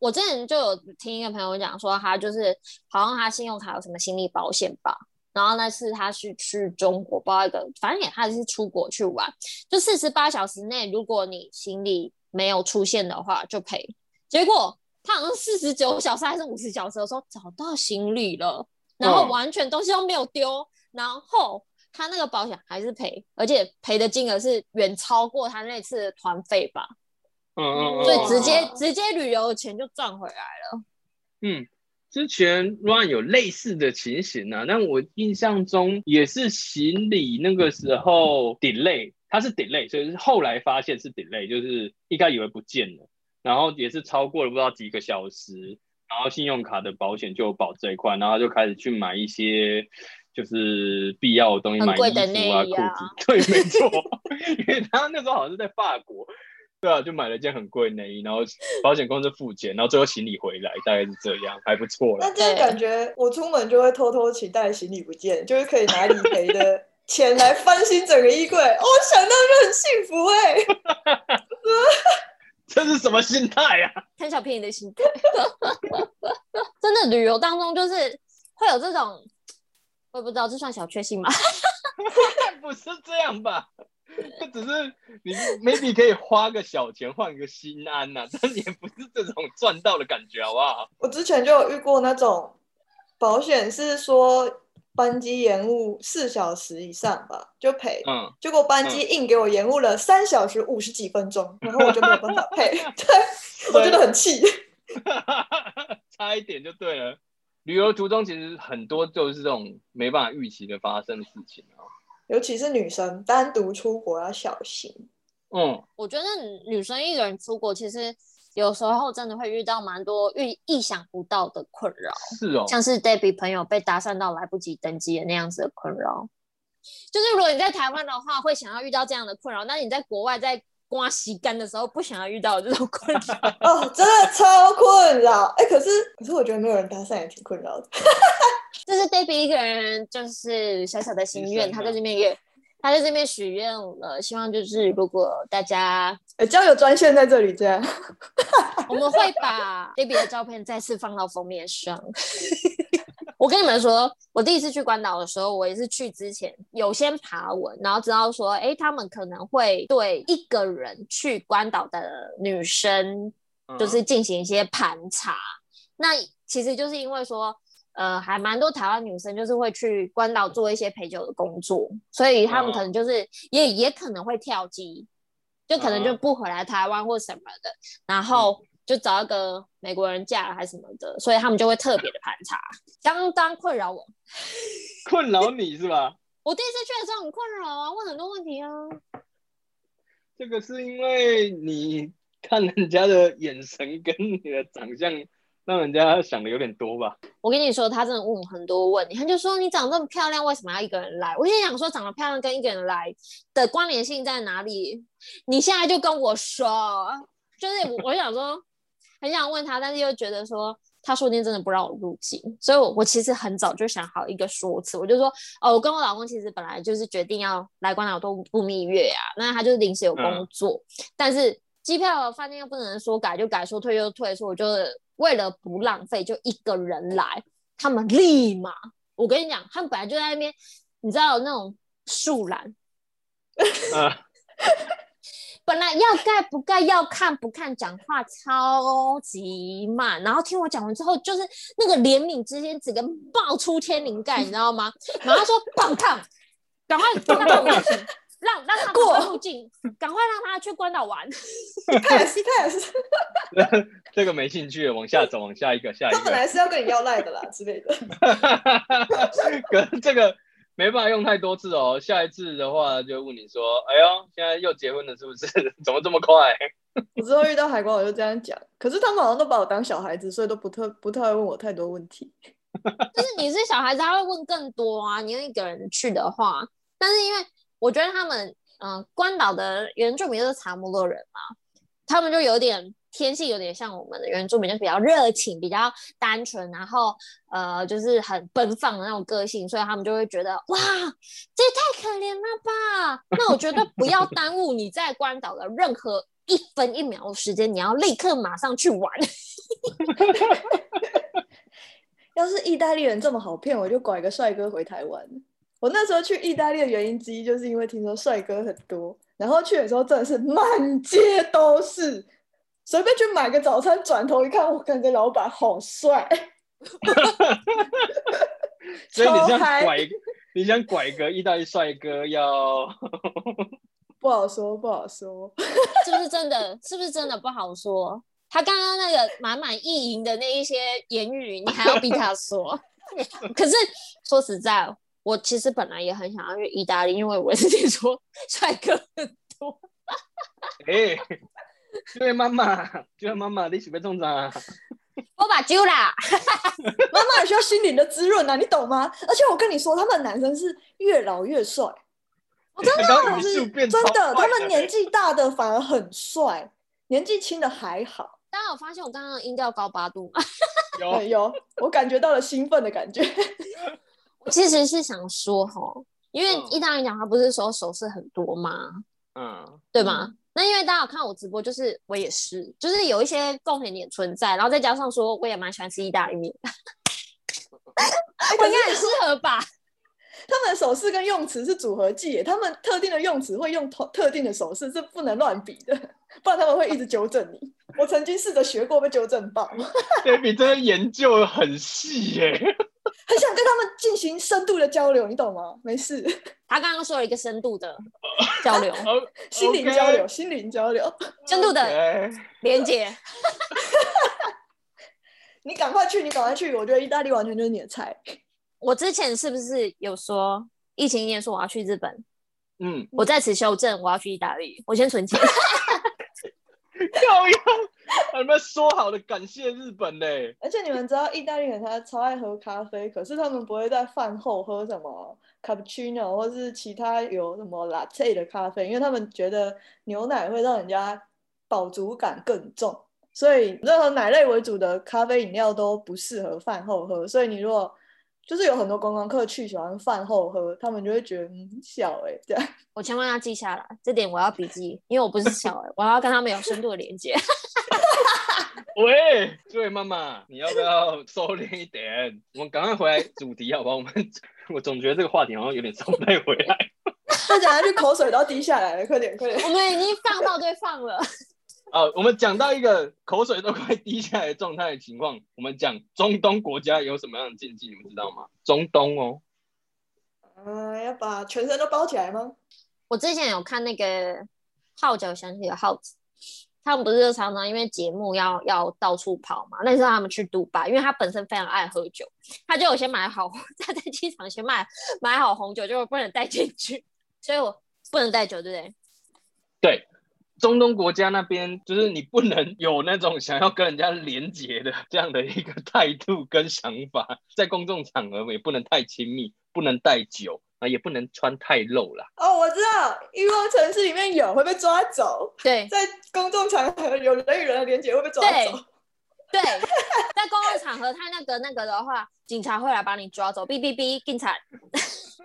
Speaker 2: 我之前就有听一个朋友讲说，他就是好像他信用卡有什么心理保险吧。然后那次他是去中国，包一个，反正也他是出国去玩，就四十八小时内，如果你行李没有出现的话就赔。结果他好像四十九小时还是五十小时的时候找到行李了，然后完全东西都没有丢，然后他那个保险还是赔，而且赔的金额是远超过他那次的团费吧。嗯嗯，所以直接直接旅游的钱就赚回来了。
Speaker 1: 嗯，之前 Ryan 有类似的情形啊，但我印象中也是行李那个时候 delay，它是 delay，所以是后来发现是 delay，就是一开始以为不见了，然后也是超过了不知道几个小时，然后信用卡的保险就保这一块，然后就开始去买一些就是必要的东西，买衣服啊、裤子、啊，对，没错，[LAUGHS] 因为他那时候好像是在法国。对啊，就买了一件很贵的内衣，然后保险公司付钱，然后最后行李回来，大概是这样，还不错了。
Speaker 3: 那这样感觉我出门就会偷偷期待行李不见，就是可以拿理赔的钱来翻新整个衣柜。哦，想到就很幸福哎、欸。[LAUGHS]
Speaker 1: 这是什么心态啊？
Speaker 2: 贪小便宜的心态。[LAUGHS] 真的旅游当中就是会有这种，我也不知道这算小确幸吗？[LAUGHS]
Speaker 1: 不是这样吧？这只是你 maybe 可以花个小钱换个心安呐、啊，但也不是这种赚到的感觉，好不好？[LAUGHS]
Speaker 3: 我之前就有遇过那种保险，是说班机延误四小时以上吧，就赔。嗯。结果班机硬给我延误了三小时五十几分钟，然后我就没有办法 [LAUGHS] 赔。对，我觉得很气。[LAUGHS]
Speaker 1: 差一点就对了。旅游途中其实很多就是这种没办法预期的发生的事情啊。
Speaker 3: 尤其是女生单独出国要小心。
Speaker 1: 嗯，
Speaker 2: 我觉得女生一个人出国，其实有时候真的会遇到蛮多预意想不到的困扰。
Speaker 1: 是哦，
Speaker 2: 像是 Debbie 朋友被搭讪到来不及登机的那样子的困扰。就是如果你在台湾的话，会想要遇到这样的困扰；那你在国外在刮洗干的时候，不想要遇到这种困扰。
Speaker 3: 哦，真的超困扰。哎、欸，可是可是我觉得没有人搭讪也挺困扰的。[LAUGHS]
Speaker 2: 就是 Debbie 一个人，就是小小的心愿，他在这边也，他在这边许愿了，希望就是如果大家，
Speaker 3: 呃，交友专线在这里，这样，[LAUGHS]
Speaker 2: 我们会把 Debbie 的照片再次放到封面上。[LAUGHS] 我跟你们说，我第一次去关岛的时候，我也是去之前有先爬文，然后知道说，哎，他们可能会对一个人去关岛的女生，就是进行一些盘查。嗯、那其实就是因为说。呃，还蛮多台湾女生就是会去关岛做一些陪酒的工作，所以他们可能就是也、oh. 也可能会跳机，就可能就不回来台湾或什么的，然后就找一个美国人嫁了还是什么的，所以他们就会特别的盘查，相当困扰我。[LAUGHS]
Speaker 1: 困扰你是吧？[LAUGHS]
Speaker 2: 我第一次去的时候很困扰啊，问很多问题啊。
Speaker 1: 这个是因为你看人家的眼神跟你的长相。让人家想的有点多吧。
Speaker 2: 我跟你说，他真的问我很多问题，他就说，你长这么漂亮，为什么要一个人来？我就想说，长得漂亮跟一个人来的关联性在哪里？你现在就跟我说，就是我想说，很想问他，但是又觉得说，他说不定真的不让我入境，所以我我其实很早就想好一个说辞，我就说，哦，我跟我老公其实本来就是决定要来关岛度度蜜月啊，那他就是临时有工作，嗯、但是机票饭店又不能说改就改，说退就退，所以我就。为了不浪费，就一个人来，他们立马，我跟你讲，他们本来就在那边，你知道那种树懒，
Speaker 1: 啊、[LAUGHS]
Speaker 2: 本来要盖不盖，要看不看，讲话超级慢，然后听我讲完之后，就是那个怜悯之心，整个爆出天灵盖，你知道吗？然后说棒棒，赶快。让让他过入境，赶快让他去关岛玩。
Speaker 3: 他也是，他也是。
Speaker 1: 这个没兴趣，往下走，往下一个，下一个。
Speaker 3: 他本来是要跟你要赖的啦之类的。[LAUGHS]
Speaker 1: 可这个没办法用太多次哦。下一次的话就问你说：“哎呦，现在又结婚了是不是？[LAUGHS] 怎么这么快？” [LAUGHS]
Speaker 3: 我之后遇到海关我就这样讲，可是他们好像都把我当小孩子，所以都不特不太会问我太多问题。
Speaker 2: 就是你是小孩子，他会问更多啊。你一个人去的话，但是因为。我觉得他们，嗯、呃，关岛的原住民就是查摩洛人嘛，他们就有点天性，有点像我们的原住民，就比较热情，比较单纯，然后呃，就是很奔放的那种个性，所以他们就会觉得，哇，这也太可怜了吧？那我觉得不要耽误你在关岛的任何一分一秒的时间，你要立刻马上去玩。[LAUGHS]
Speaker 3: 要是意大利人这么好骗，我就拐个帅哥回台湾。我那时候去意大利的原因之一，就是因为听说帅哥很多，然后去的时候真的是满街都是，随便去买个早餐，转头一看，我感觉老板好帅。[LAUGHS]
Speaker 1: 所以你想拐，你想拐个意大利帅哥要 [LAUGHS]
Speaker 3: 不好说，不好说，
Speaker 2: 是不是真的？是不是真的不好说？他刚刚那个满满意淫的那一些言语，你还要逼他说？[LAUGHS] 可是说实在，我其实本来也很想要去意大利，因为我是听说 [LAUGHS] 帅哥很多。[LAUGHS]
Speaker 1: 哎、欸，这位妈妈，这位妈妈，你是不是中奖？[LAUGHS]
Speaker 2: 我把揪啦，
Speaker 3: 妈妈也需要心灵的滋润啊，你懂吗？而且我跟你说，他们男生是越老越帅，我真的是真的，他们年纪大的反而很帅，年纪轻的还好。
Speaker 2: 大家有发现我刚刚的音调高八度吗？
Speaker 3: 有有，我感觉到了兴奋的感觉。
Speaker 2: 我其实是想说哈，因为意大利讲他不是说手势很多吗？嗯，对吗？嗯那因为大家有看我直播，就是我也是，就是有一些共同点存在，然后再加上说我也蛮喜欢吃意大利面，[LAUGHS] 我应该很适合吧？
Speaker 3: 他们的手势跟用词是组合技，他们特定的用词会用特特定的手势，是不能乱比的，不然他们会一直纠正你。我曾经试着学过，被纠正爆。
Speaker 1: Debbie 真的研究很细耶。[LAUGHS]
Speaker 3: 很想跟他们进行深度的交流，你懂吗？没事，
Speaker 2: 他刚刚说了一个深度的 [LAUGHS] 交流，
Speaker 3: 心灵交流，心灵交流，
Speaker 2: 深度的连接。[LAUGHS]
Speaker 3: 你赶快去，你赶快去！我觉得意大利完全就是你的菜。
Speaker 2: 我之前是不是有说疫情一年说我要去日本？
Speaker 1: 嗯，
Speaker 2: 我在此修正，我要去意大利。我先存钱。
Speaker 1: 漂亮，[LAUGHS] 你们说好的感谢日本呢？
Speaker 3: 而且你们知道，意大利人他超爱喝咖啡，可是他们不会在饭后喝什么 cappuccino 或是其他有什么 latte 的咖啡，因为他们觉得牛奶会让人家饱足感更重，所以任何奶类为主的咖啡饮料都不适合饭后喝。所以你如果就是有很多观光客去喜欢饭后喝，他们就会觉得嗯小哎、欸，这样。
Speaker 2: 我千万要记下来，这点我要笔记，因为我不是小哎、欸，我要跟他们有深度的连接。[LAUGHS]
Speaker 1: 喂，这位妈妈，你要不要收敛一点？[LAUGHS] 我们赶快回来主题好不好？我们 [LAUGHS] 我总觉得这个话题好像有点收不太回来。
Speaker 3: 再讲下去口水都要滴下来了，快点快点。
Speaker 2: 我们已经放到对放了。
Speaker 1: 哦，我们讲到一个口水都快滴下来的状态的情况，我们讲中东国家有什么样的禁忌，你们知道吗？中东哦，
Speaker 3: 嗯、呃，要把全身都包起来吗？
Speaker 2: 我之前有看那个号角响起的号子，他们不是常常因为节目要要到处跑嘛？那时候他们去杜拜，因为他本身非常爱喝酒，他就有先买好，[LAUGHS] 他在机场先买买好红酒，就不能带进去，所以我不能带酒，对不对？
Speaker 1: 对。中东国家那边，就是你不能有那种想要跟人家连结的这样的一个态度跟想法，在公众场合也不能太亲密，不能带酒啊，也不能穿太露啦。
Speaker 3: 哦，我知道，欲望城市里面有会被抓走。
Speaker 2: 对，
Speaker 3: 在公众场合有人与人的连接会被抓走。
Speaker 2: 对，对在公共场合，他那个那个的话，警察会来把你抓走，哔哔哔，警察。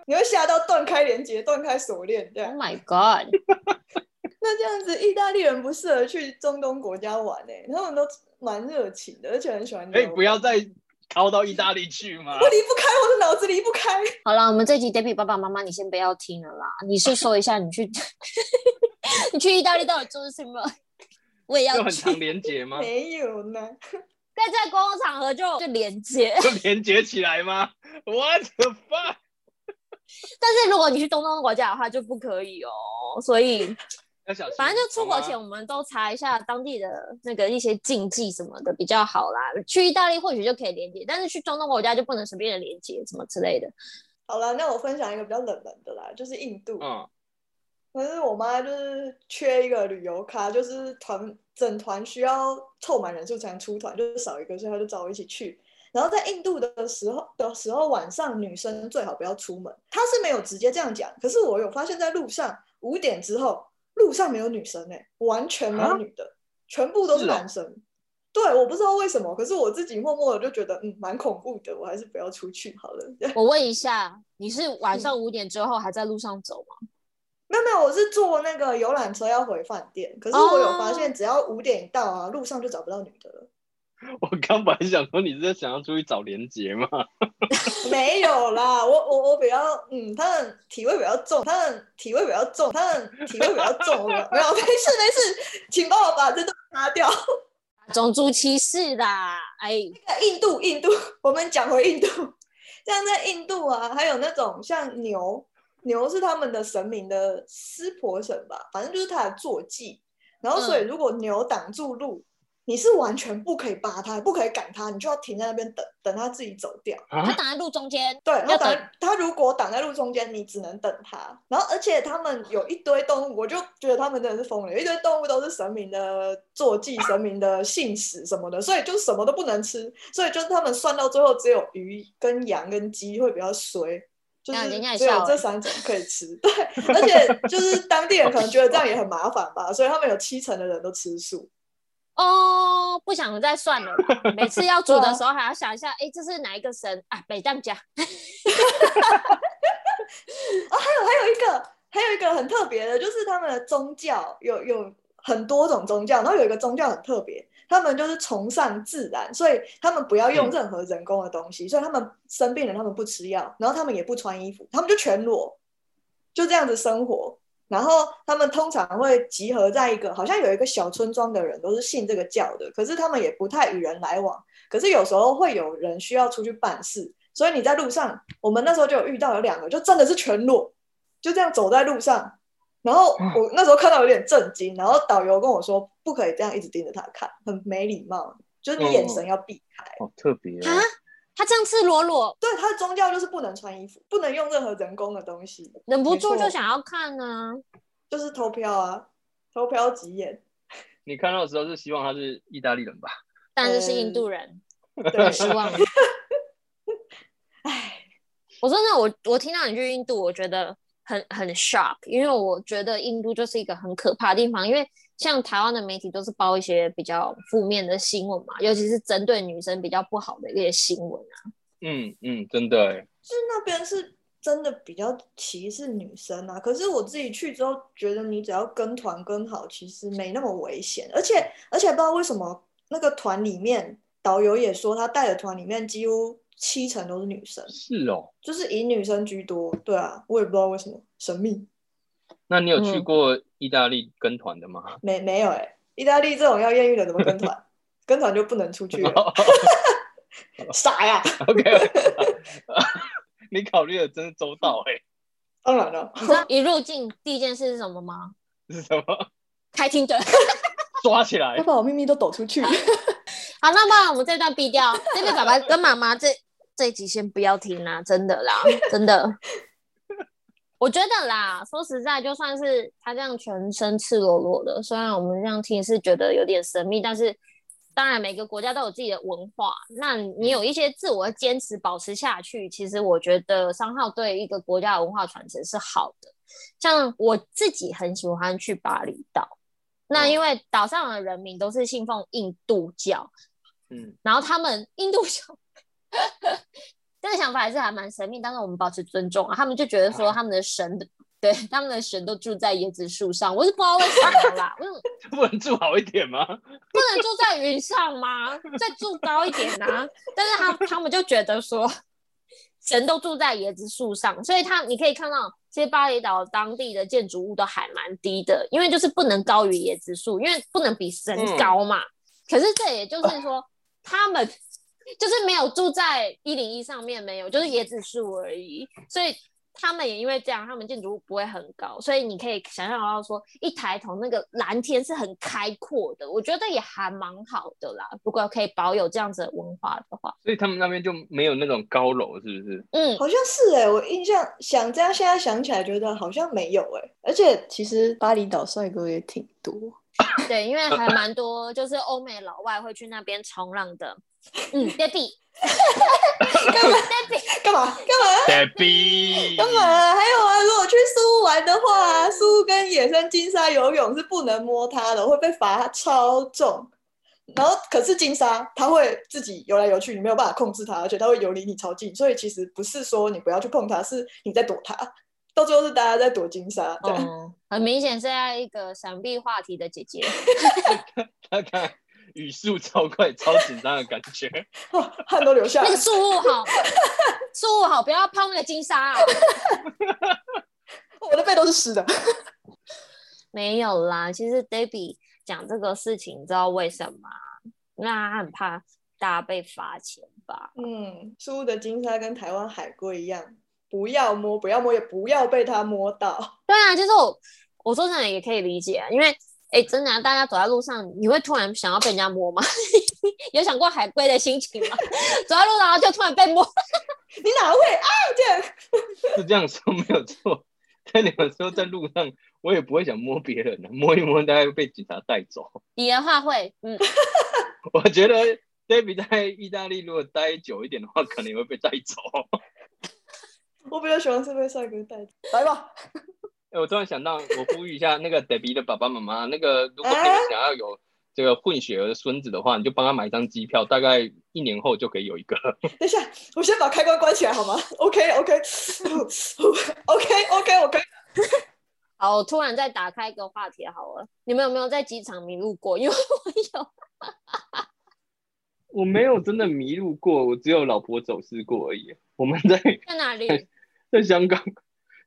Speaker 3: 你会吓到断开连接，断开锁链，对。
Speaker 2: Oh my god！[LAUGHS]
Speaker 3: 那这样子，意大利人不适合去中东国家玩诶、欸，他们都蛮热情的，而且很喜欢。
Speaker 1: 可以不要再逃到意大利去吗？
Speaker 3: 我离不开，我的脑子离不开。
Speaker 2: 好了，我们这集 Debbie 爸爸妈妈，你先不要听了啦。你是说一下你去，[LAUGHS] 你去意大利到底做了什么？我也要去。
Speaker 1: 就很常连结吗？
Speaker 3: 没有呢，
Speaker 2: 但在公共场合就就连接，
Speaker 1: 就连接起来吗？What the fuck？
Speaker 2: 但是如果你去东东国家的话就不可以哦，所以。反正就出国前，我们都查一下当地的那个一些禁忌什么的比较好啦。去意大利或许就可以连接，但是去中东国家就不能随便的连接什么之类的。
Speaker 3: 好了，那我分享一个比较冷门的啦，就是印度。嗯。可是我妈就是缺一个旅游卡，就是团整团需要凑满人数才能出团，就是少一个，所以她就找我一起去。然后在印度的时候的时候，晚上女生最好不要出门。她是没有直接这样讲，可是我有发现，在路上五点之后。路上没有女生哎、欸，完全没有女的，啊、全部都是男生。哦、对，我不知道为什么，可是我自己默默的就觉得，嗯，蛮恐怖的，我还是不要出去好了。[LAUGHS]
Speaker 2: 我问一下，你是晚上五点之后还在路上走吗？
Speaker 3: 嗯、没有没有，我是坐那个游览车要回饭店。可是我有发现，只要五点一到啊，路上就找不到女的了。[LAUGHS]
Speaker 1: 我刚本来想说，你是在想要出去找连结吗？[LAUGHS]
Speaker 3: 没有啦，我我我比较嗯，他的体味比较重，他的体味比较重，他的体味比较重。没有没事没事，请帮我把这段擦掉。
Speaker 2: 种族歧视啦，哎，
Speaker 3: 印度印度，我们讲回印度，像在印度啊，还有那种像牛，牛是他们的神明的湿婆神吧，反正就是他的坐骑。然后所以如果牛挡住路。嗯你是完全不可以扒他，不可以赶他，你就要停在那边等，等他自己走掉。
Speaker 2: 他挡在路中间，
Speaker 3: 对，他挡
Speaker 2: 等
Speaker 3: 他如果挡在路中间，你只能等他。然后，而且他们有一堆动物，我就觉得他们真的是疯了，有一堆动物都是神明的坐骑、神明的信使什么的，所以就什么都不能吃。所以就是他们算到最后，只有鱼跟羊跟鸡会比较衰，就是只有这三种可以吃。[LAUGHS] 对，而且就是当地人可能觉得这样也很麻烦吧，所以他们有七成的人都吃素。
Speaker 2: 哦，不想再算了。每次要煮的时候，[LAUGHS] 还要想一下，哎、欸，这是哪一个神啊？北当家。[LAUGHS] 哦，
Speaker 3: 还有还有一个，还有一个很特别的，就是他们的宗教有有很多种宗教，然后有一个宗教很特别，他们就是崇尚自然，所以他们不要用任何人工的东西，嗯、所以他们生病了，他们不吃药，然后他们也不穿衣服，他们就全裸，就这样子生活。然后他们通常会集合在一个，好像有一个小村庄的人都是信这个教的，可是他们也不太与人来往。可是有时候会有人需要出去办事，所以你在路上，我们那时候就有遇到有两个，就真的是全裸，就这样走在路上。然后我那时候看到有点震惊，然后导游跟我说不可以这样一直盯着他看，很没礼貌，就是你眼神要避开。
Speaker 1: 好特别
Speaker 2: 啊！他这样赤裸裸，
Speaker 3: 对，他的宗教就是不能穿衣服，不能用任何人工的东西。
Speaker 2: 忍不住就想要看呢、啊，
Speaker 3: 就是偷瞟啊，偷瞟几眼。[LAUGHS]
Speaker 1: 你看到的时候是希望他是意大利人吧？
Speaker 2: 但是是印度人，[LAUGHS] 对，失望了。哎，我真的，我我听到你去印度，我觉得很很 shock，因为我觉得印度就是一个很可怕的地方，因为。像台湾的媒体都是报一些比较负面的新闻嘛，尤其是针对女生比较不好的一些新闻啊。
Speaker 1: 嗯嗯，真的，就
Speaker 3: 是那边是真的比较歧视女生啊。可是我自己去之后，觉得你只要跟团跟好，其实没那么危险。而且而且不知道为什么那个团里面导游也说，他带的团里面几乎七成都是女生。
Speaker 1: 是哦，
Speaker 3: 就是以女生居多。对啊，我也不知道为什么，神秘。
Speaker 1: 那你有去过意大利跟团的吗？[LAUGHS]
Speaker 3: 嗯、没没有哎、欸，意大利这种要艳遇的怎么跟团？跟团就不能出去了，[LAUGHS] 傻呀！[LAUGHS]
Speaker 1: OK，你考虑的真是周到哎、欸。
Speaker 3: 当然了，
Speaker 2: 你知道一入境第一件事是什么吗？
Speaker 1: 是什么？
Speaker 2: 开听的，
Speaker 1: 抓起来，
Speaker 3: 要把我秘密都抖出去。好，
Speaker 2: 那么我们这段毙掉，这边爸爸跟妈妈这这一集先不要听啦，真的啦，真的。我觉得啦，说实在，就算是他这样全身赤裸裸的，虽然我们这样听是觉得有点神秘，但是当然每个国家都有自己的文化。那你有一些自我的坚持保持下去，其实我觉得商号对一个国家的文化传承是好的。像我自己很喜欢去巴厘岛，那因为岛上的人民都是信奉印度教，嗯，然后他们印度教。这个想法还是还蛮神秘，但是我们保持尊重啊。他们就觉得说他们的神，对，他们的神都住在椰子树上，我是不知道为什么啦。[LAUGHS]
Speaker 1: 不能住好一点吗？
Speaker 2: 不能住在云上吗？再住高一点啊！但是他他们就觉得说，神都住在椰子树上，所以他你可以看到，其实巴厘岛当地的建筑物都还蛮低的，因为就是不能高于椰子树，因为不能比神高嘛。嗯、可是这也就是说，他们。就是没有住在一零一上面，没有，就是椰子树而已。所以他们也因为这样，他们建筑物不会很高，所以你可以想象到说，一抬头那个蓝天是很开阔的。我觉得也还蛮好的啦。如果可以保有这样子的文化的话，
Speaker 1: 所以他们那边就没有那种高楼，是不是？
Speaker 2: 嗯，
Speaker 3: 好像是哎、欸，我印象想这样，现在想起来觉得好像没有哎、欸。而且其实巴厘岛帅哥也挺多，
Speaker 2: 对，因为还蛮多，就是欧美老外会去那边冲浪的。嗯，Debbie，[LAUGHS] 干嘛？Debbie，干嘛？干嘛
Speaker 1: ？Debbie，
Speaker 3: 干嘛？还有啊，如果去苏玩的话，苏跟野生金鲨游泳是不能摸它的，会被罚超重。然后，可是金鲨它会自己游来游去，你没有办法控制它，而且它会游离你超近，所以其实不是说你不要去碰它，是你在躲它。到最后是大家在躲金鲨。对，
Speaker 2: 嗯、很明显是在一个闪避话题的姐姐。[LAUGHS]
Speaker 1: 看看。语速超快，超紧张的感觉，
Speaker 3: 汗都流下来。
Speaker 2: 那个树木好，[LAUGHS] 树木好，不要碰那个金沙啊！
Speaker 3: 我的背都是湿的。
Speaker 2: 没有啦，其实 Debbie 讲这个事情，你知道为什么？那他很怕大家被罚钱吧？
Speaker 3: 嗯，苏的金沙跟台湾海龟一样，不要摸，不要摸，也不要被它摸到。
Speaker 2: 对啊，就是我，我说真的也可以理解，因为。哎、欸，真的、啊，大家走在路上，你会突然想要被人家摸吗？[LAUGHS] 有想过海龟的心情吗？[LAUGHS] 走在路上然后就突然被摸，[LAUGHS]
Speaker 3: 你哪会啊？这样
Speaker 1: 是这样说没有错。但你们说在路上，我也不会想摸别人的，摸一摸大概会被警察带走。
Speaker 2: 你的话会，嗯，
Speaker 1: 我觉得 Debbie 在意大利如果待久一点的话，可能也会被带走。
Speaker 3: 我比较喜欢是被帅哥带走，来吧。
Speaker 1: 欸、我突然想到，我呼吁一下那个 Debbie 的爸爸妈妈，那个如果你们想要有这个混血儿的孙子的话，你就帮他买一张机票，大概一年后就可以有一个。[LAUGHS]
Speaker 3: 等一下，我先把开关关起来好吗？OK [LAUGHS] OK OK OK 我可以。[LAUGHS]
Speaker 2: 好，我突然再打开一个话题好了，你们有没有在机场迷路过？因为我有。
Speaker 1: 我没有真的迷路过，我只有老婆走失过而已。我们在
Speaker 2: 在哪里？
Speaker 1: 在香港。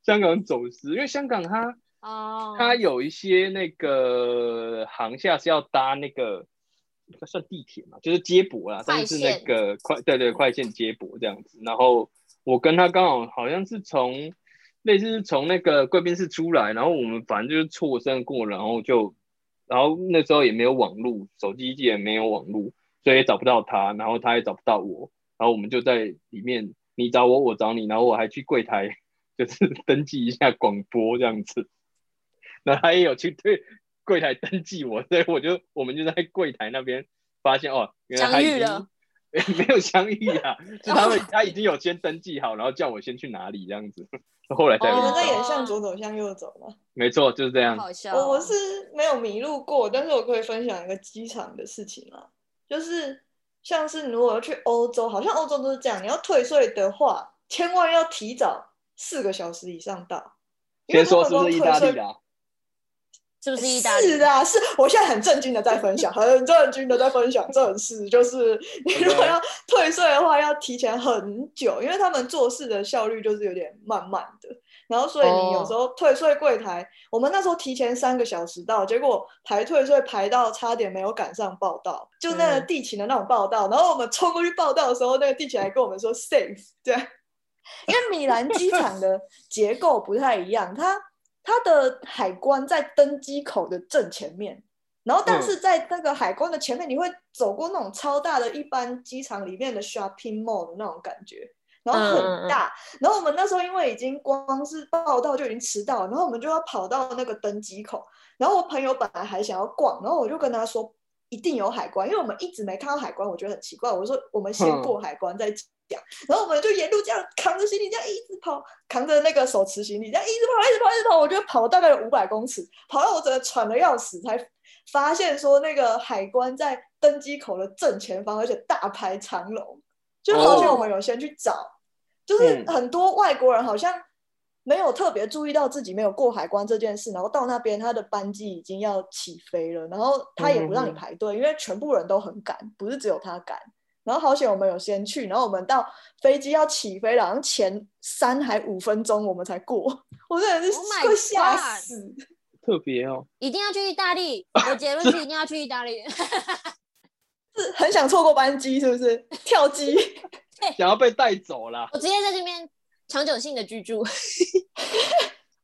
Speaker 1: 香港走私，因为香港它哦，它有一些那个航厦是要搭那个，算地铁嘛，就是接驳啦，但是那个快对，对对快线接驳这样子。然后我跟他刚好好像是从类似从那个贵宾室出来，然后我们反正就是错身过，然后就然后那时候也没有网络，手机也没有网络，所以也找不到他，然后他也找不到我，然后我们就在里面，你找我，我找你，然后我还去柜台。就是登记一下广播这样子，[LAUGHS] 那他也有去对柜台登记我，所以我就我们就在柜台那边发现哦，原来他已经
Speaker 2: 相遇了，[LAUGHS]
Speaker 1: 没有相遇啊，[LAUGHS] 是他们他已经有先登记好，然后叫我先去哪里这样子，后来才。
Speaker 3: 你们在演向左走向右走吗？
Speaker 1: 没错，就是这样。
Speaker 2: 好笑哦。
Speaker 3: 我我是没有迷路过，但是我可以分享一个机场的事情啊，就是像是如果要去欧洲，好像欧洲都是这样，你要退税的话，千万要提早。四个小时以上到，
Speaker 1: 先说是不是意大利的？
Speaker 2: 是不是意大利？
Speaker 3: 是啊，是我现在很震惊的在分享，很震惊的在分享这种事，就是你如果要退税的话，要提前很久，因为他们做事的效率就是有点慢慢的，然后所以你有时候退税柜台，我们那时候提前三个小时到，结果排退税排到差点没有赶上报道，就那个地勤的那种报道，然后我们冲过去报道的时候，那个地勤还跟我们说 safe，对。因为米兰机场的结构不太一样，它它的海关在登机口的正前面，然后但是在那个海关的前面，你会走过那种超大的一般机场里面的 shopping mall 的那种感觉，然后很大。然后我们那时候因为已经光是报到就已经迟到了，然后我们就要跑到那个登机口，然后我朋友本来还想要逛，然后我就跟他说一定有海关，因为我们一直没看到海关，我觉得很奇怪。我说我们先过海关再。然后我们就沿路这样扛着行李，这样一直跑，扛着那个手持行李，这样一直跑，一直跑，一直跑。我觉得跑了大概有五百公尺，跑到我整个喘得要死，才发现说那个海关在登机口的正前方，而且大排长龙。就好像我们有先去找，哦、就是很多外国人好像没有特别注意到自己没有过海关这件事，然后到那边他的班机已经要起飞了，然后他也不让你排队，因为全部人都很赶，不是只有他赶。然后好险我们有先去，然后我们到飞机要起飞了，好像前三还五分钟我们才过，[LAUGHS] 我真的是会吓死。Oh、
Speaker 1: 特别哦，
Speaker 2: 一定要去意大利，我结论是一定要去意大利，[LAUGHS]
Speaker 3: 是很想错过班机是不是？跳机，[LAUGHS]
Speaker 1: 想要被带走了。
Speaker 2: 我直接在这边长久性的居住。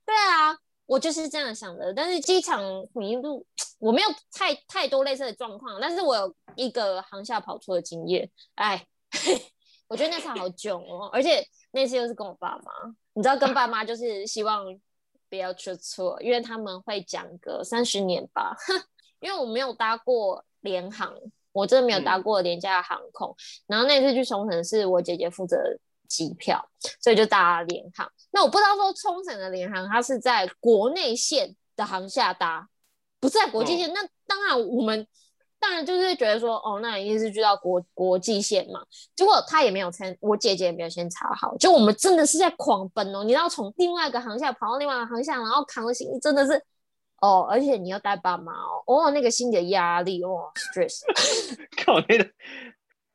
Speaker 2: 对啊。我就是这样想的，但是机场迷路，我没有太太多类似的状况，但是我有一个航厦跑错的经验，哎，[LAUGHS] 我觉得那次好囧哦，而且那次又是跟我爸妈，你知道跟爸妈就是希望不要出错，因为他们会讲个三十年吧，[LAUGHS] 因为我没有搭过联航，我真的没有搭过廉价航空，嗯、然后那次去冲绳是我姐姐负责机票，所以就搭联航。那我不知道说冲绳的联航，它是在国内线的航下搭，不是在国际线。哦、那当然，我们当然就是觉得说，哦，那一定是去到国国际线嘛。结果他也没有先，我姐姐也没有先查好。就我们真的是在狂奔哦，你知道从另外一个航向跑到另外一个航向，然后扛着行李，真的是哦，而且你要带爸妈哦，哦，那个心理的压力哦，stress。[LAUGHS]
Speaker 1: 靠，那个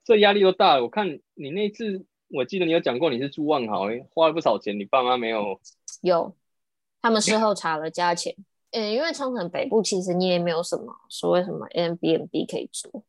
Speaker 1: 这压力都大了。我看你那次。我记得你有讲过你是住万豪，欸，花了不少钱，你爸妈没有？
Speaker 2: 有，他们事后查了价钱。嗯，因为冲绳北部其实你也没有什么所谓什么 Airbnb 可以住，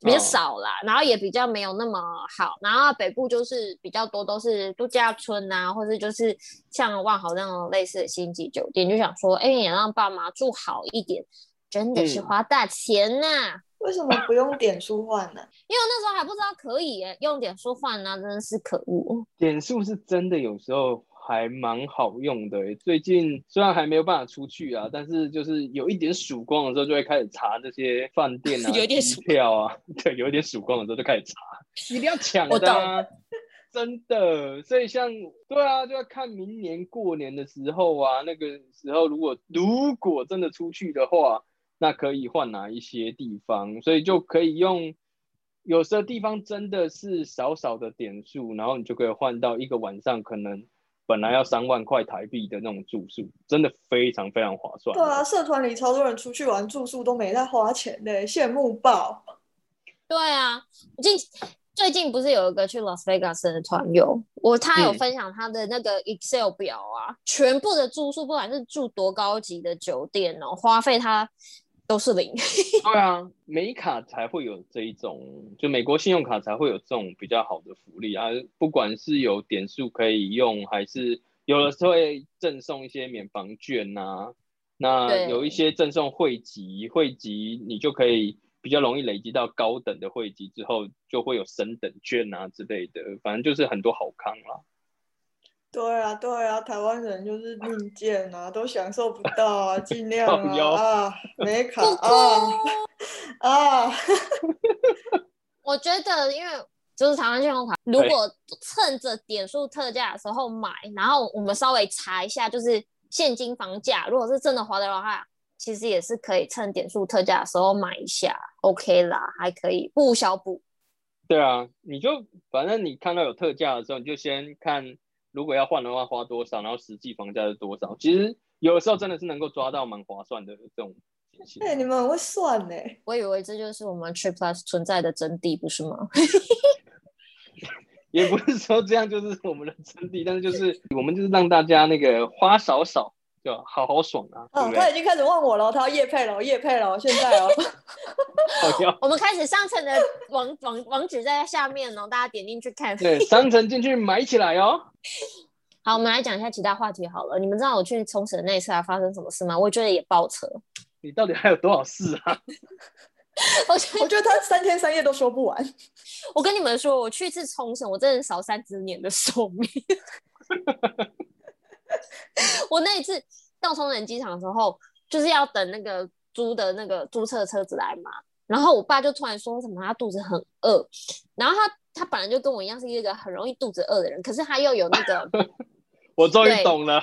Speaker 2: 比较少啦，哦、然后也比较没有那么好。然后北部就是比较多都是度假村啊，或者就是像万豪那种类似的星级酒店，就想说，哎、欸，也让爸妈住好一点。真的是花大钱呐、啊！
Speaker 3: 为什么不用点数换呢？[LAUGHS]
Speaker 2: 因为那时候还不知道可以耶，用点数换呢，真的是可恶。
Speaker 1: 点数是真的有时候还蛮好用的。最近虽然还没有办法出去啊，但是就是有一点曙光的时候，就会开始查这些饭店啊、[LAUGHS]
Speaker 2: 有一点
Speaker 1: 机票啊。对，有一点曙光的时候就开始查，一定要抢的、啊。[LAUGHS] 真的，所以像对啊，就要看明年过年的时候啊，那个时候如果如果真的出去的话。那可以换哪一些地方？所以就可以用，有时候地方真的是少少的点数，然后你就可以换到一个晚上可能本来要三万块台币的那种住宿，真的非常非常划算。
Speaker 3: 对啊，社团里超多人出去玩，住宿都没在花钱的，羡慕爆。
Speaker 2: 对啊，近最近不是有一个去 Las Vegas 的团友，我他有分享他的那个 Excel 表啊，嗯、全部的住宿，不管是住多高级的酒店哦，花费他。都是零。[LAUGHS]
Speaker 1: 对啊，美卡才会有这一种，就美国信用卡才会有这种比较好的福利啊。不管是有点数可以用，还是有的时候会赠送一些免房券呐、啊。那有一些赠送会籍，会籍你就可以比较容易累积到高等的会籍之后，就会有升等券啊之类的。反正就是很多好康啦。
Speaker 3: 对啊，对啊，台湾人就是命贱啊，都享受不到啊，尽 [LAUGHS] 量啊，啊，没卡啊啊！[LAUGHS] [LAUGHS]
Speaker 2: 我觉得，因为就是台湾信用卡，如果趁着点数特价的时候买，然后我们稍微查一下，就是现金房价，如果是真的划得来的话，其实也是可以趁点数特价的时候买一下，OK 啦，还可以不小补。
Speaker 1: 对啊，你就反正你看到有特价的时候，你就先看。如果要换的话，花多少？然后实际房价是多少？其实有的时候真的是能够抓到蛮划算的这种。
Speaker 3: 哎、欸，你们很会算呢？
Speaker 2: 我以为这就是我们 Trip Plus 存在的真谛，不是吗？[LAUGHS]
Speaker 1: 也不是说这样就是我们的真谛，但是就是我们就是让大家那个花少少。就好好爽啊！
Speaker 3: 哦，他已经开始问我了，他要叶配了，叶配了，现在哦。[LAUGHS] [LAUGHS]
Speaker 2: 我们开始商城的网 [LAUGHS] 网网址在下面哦，大家点进去看。
Speaker 1: 对，商城进去买起来哦。
Speaker 2: 好，我们来讲一下其他话题好了。你们知道我去冲绳那一次还发生什么事吗？我觉得也爆车。
Speaker 1: 你到底还有多少事啊？
Speaker 3: 我觉得我觉得他三天三夜都说不完。
Speaker 2: 我跟你们说，我去一次冲绳，我真的少三十年的寿命。[LAUGHS] 我那一次到冲绳机场的时候，就是要等那个租的那个租车车子来嘛，然后我爸就突然说什么他肚子很饿，然后他他本来就跟我一样是一个很容易肚子饿的人，可是他又有那个，[LAUGHS]
Speaker 1: 我终于懂了，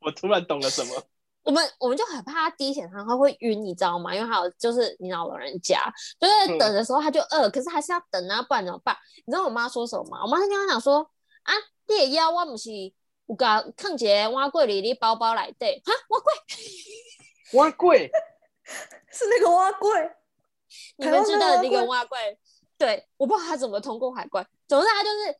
Speaker 1: 我突然懂了什么。[LAUGHS]
Speaker 2: 我们我们就很怕他低血糖，他会晕，你知道吗？因为还有就是你老人家，就是等的时候他就饿，嗯、可是还是要等啊，不然怎么办？你知道我妈说什么吗？我妈就跟他讲说啊，你也要我不是。有甲放一个碗粿里你包包内底，哈，碗粿，
Speaker 1: 碗粿？[LAUGHS]
Speaker 3: 是那个碗粿，
Speaker 2: 你们知道的那个碗粿？对，我不知道他怎么通过海关，总之他就是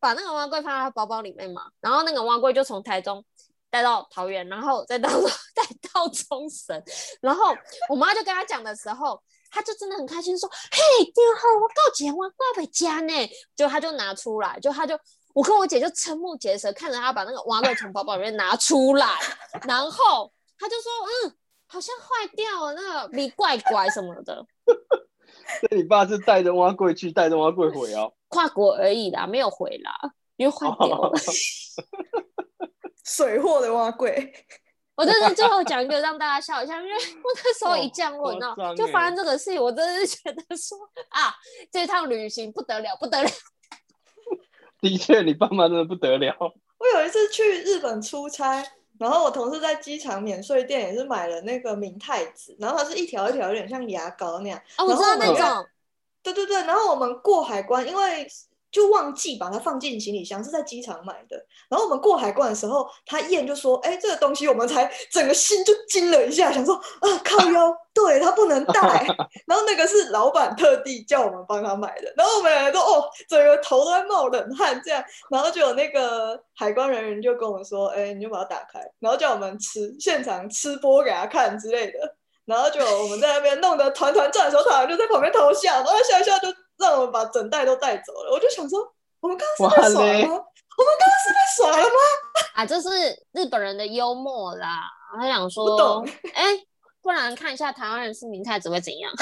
Speaker 2: 把那个碗粿放在他包包里面嘛，然后那个碗粿就从台中带到桃园，然后再到带到冲绳，[LAUGHS] 然后我妈就跟他讲的时候，他就真的很开心说，嘿，你好，我告解碗粿回家呢，就他就拿出来，就他就。我跟我姐就瞠目结舌，看着他把那个蛙肉从包包里面拿出来，然后他就说：“嗯，好像坏掉了，那个米怪怪什么的。”
Speaker 1: 那你爸是带着蛙柜去，带着蛙柜回哦？
Speaker 2: 跨国而已啦，没有回啦，因为坏掉了。Oh.
Speaker 3: 水货的蛙柜，[LAUGHS]
Speaker 2: 我真的最后讲一个让大家笑一下，因为我那时候一降落，你知道，就发生这个事情，我真的是觉得说啊，这趟旅行不得了，不得了。[LAUGHS]
Speaker 1: 的确，你爸妈真的不得了。
Speaker 3: 我有一次去日本出差，然后我同事在机场免税店也是买了那个明太子，然后它是一条一条，有点像牙膏那样。
Speaker 2: 哦，我知道那种。
Speaker 3: 对对对，然后我们过海关，因为。就忘记把它放进行李箱，是在机场买的。然后我们过海关的时候，他验就说：“哎，这个东西我们才整个心就惊了一下，想说啊，靠腰，[LAUGHS] 对他不能带。”然后那个是老板特地叫我们帮他买的。然后我们两个都哦，整个头都在冒冷汗，这样。然后就有那个海关人员就跟我们说：“哎，你就把它打开，然后叫我们吃，现场吃播给他看之类的。”然后就我们在那边弄得团团转的时候，他好像就在旁边偷笑，然后笑一笑就。让我们把整袋都带走了，我就想说，我们刚刚是被耍了吗？我们刚刚是被耍了吗？
Speaker 2: 啊，这是日本人的幽默啦。他想说，
Speaker 3: 不懂，
Speaker 2: 哎，不然看一下台湾人是明太子会怎样？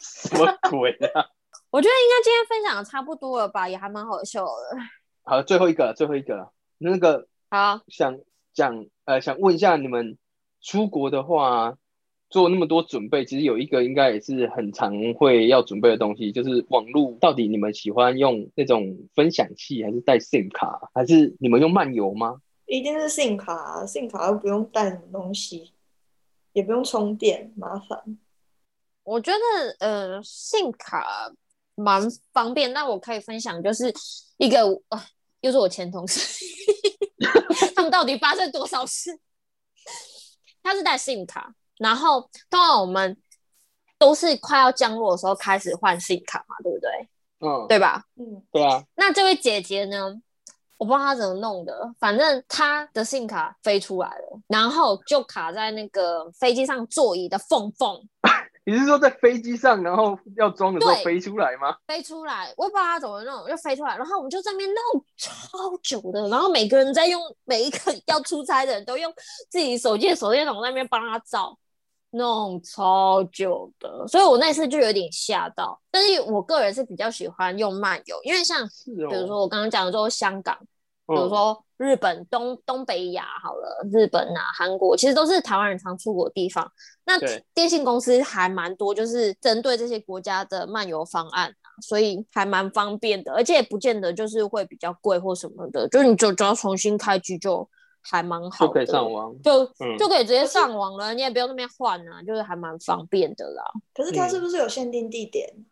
Speaker 1: 什么鬼啊？[LAUGHS]
Speaker 2: 我觉得应该今天分享的差不多了吧，也还蛮好笑的。
Speaker 1: 好，最后一个，最后一个，那个
Speaker 2: 好，
Speaker 1: 想讲呃，想问一下你们出国的话，做那么多准备，其实有一个应该也是很常会要准备的东西，就是网络。到底你们喜欢用那种分享器，还是带 SIM 卡，还是你们用漫游吗？
Speaker 3: 一定是 SIM 卡，SIM 卡又不用带什么东西，也不用充电，麻烦。
Speaker 2: 我觉得呃，SIM 卡蛮方便。那我可以分享，就是一个呃，又是我前同事，[LAUGHS] 他们到底发生多少事？[LAUGHS] 他是带 SIM 卡。然后，通常我们都是快要降落的时候开始换 SIM 卡嘛，对不对？
Speaker 1: 嗯，
Speaker 2: 对吧？
Speaker 3: 嗯，
Speaker 1: 对啊。
Speaker 2: 那这位姐姐呢？我不知道她怎么弄的，反正她的 SIM 卡飞出来了，然后就卡在那个飞机上座椅的缝缝。
Speaker 1: 你是说在飞机上，然后要装的时候飞出来吗？
Speaker 2: 飞出来，我也不知道她怎么弄，就飞出来，然后我们就在那边弄超久的，然后每个人在用，每一个要出差的人都用自己手机的手电筒在那边帮她照。弄超久的，所以我那次就有点吓到。但是我个人是比较喜欢用漫游，因为像比如说我刚刚讲的，说香港，比如说日本、东东北亚好了，日本啊、韩国，其实都是台湾人常出国的地方。那电信公司还蛮多，就是针对这些国家的漫游方案啊，所以还蛮方便的，而且也不见得就是会比较贵或什么的，就是你就只要重新开机就。还蛮好的，
Speaker 1: 就可以上网，
Speaker 2: 就、
Speaker 1: 嗯、
Speaker 2: 就可以直接上网了，你也不用那边换啊，就是还蛮方便的啦。
Speaker 3: 可是它是不是有限定地点？嗯、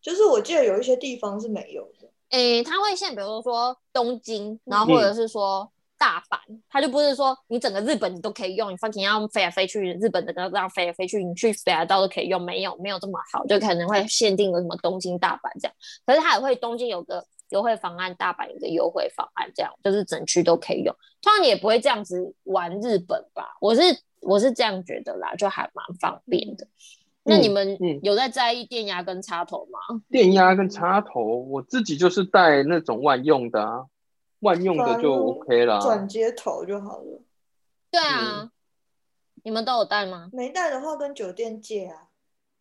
Speaker 3: 就是我记得有一些地方是没有的。
Speaker 2: 诶、欸，它会限，比如说东京，然后或者是说大阪，嗯、它就不是说你整个日本你都可以用，你反正要飞来飞去，日本的都这样飞来飞去，你去北海道都可以用，没有没有这么好，就可能会限定个什么东京、大阪这样。可是它也会东京有个。优惠方案，大阪有个优惠方案，这样就是整区都可以用。通常也不会这样子玩日本吧？我是我是这样觉得啦，就还蛮方便的。嗯、那你们有在在意电压跟插头吗？
Speaker 1: 电压跟插头，我自己就是带那种万用的啊，万用的就 OK 了，
Speaker 3: 转接头就好了。
Speaker 2: 对啊，嗯、你们都有带吗？
Speaker 3: 没带的话，跟酒店借啊。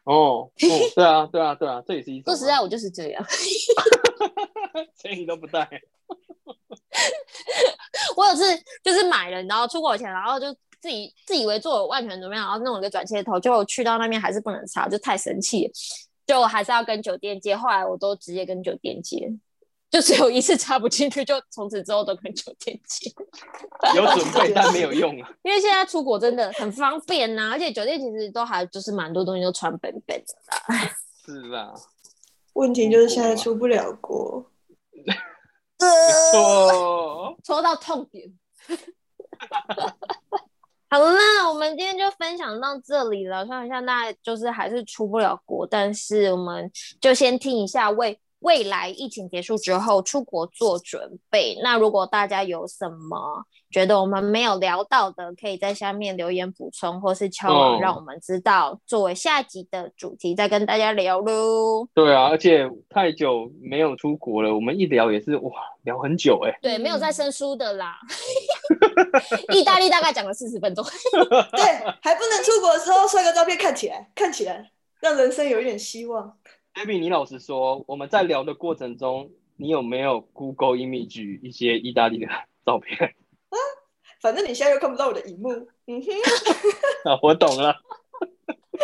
Speaker 1: 哦，[LAUGHS] 哦，对啊，对啊，对啊，这也是一种。
Speaker 2: 说实在，我就是这样。[LAUGHS]
Speaker 1: 所以你都不带。[LAUGHS]
Speaker 2: 我有次就是买了，然后出国前，然后就自己自以为做了万全准备，然后弄了个转接头，就去到那边还是不能插，就太生气，就还是要跟酒店接。后来我都直接跟酒店借，就只有一次插不进去，就从此之后都跟酒店借。[LAUGHS]
Speaker 1: 有准备但没有用啊，
Speaker 2: 因为现在出国真的很方便呐、啊，而且酒店其实都还就是蛮多东西都传本本的啦。[LAUGHS]
Speaker 1: 是啊，
Speaker 3: 问题就是现在出不了国。[LAUGHS]
Speaker 1: 错，
Speaker 2: 戳到痛点。好了，我们今天就分享到这里了。算一下，那就是还是出不了国，但是我们就先听一下为未来疫情结束之后出国做准备。那如果大家有什么觉得我们没有聊到的，可以在下面留言补充，或是敲碗让我们知道，哦、作为下集的主题再跟大家聊喽。
Speaker 1: 对啊，而且太久没有出国了，我们一聊也是哇，聊很久哎。
Speaker 2: 对，没有再生疏的啦。[LAUGHS] 意大利大概讲了四十分钟。
Speaker 3: 对，还不能出国的时候，帅哥照片看起来，看起来让人生有一点希望。
Speaker 1: Abby，你老实说，我们在聊的过程中，你有没有 Google Image 一些意大利的 [LAUGHS] 照片？[LAUGHS]
Speaker 3: 啊，反正你现在又看不到我的荧幕。嗯哼，[LAUGHS]
Speaker 1: 啊，我懂了。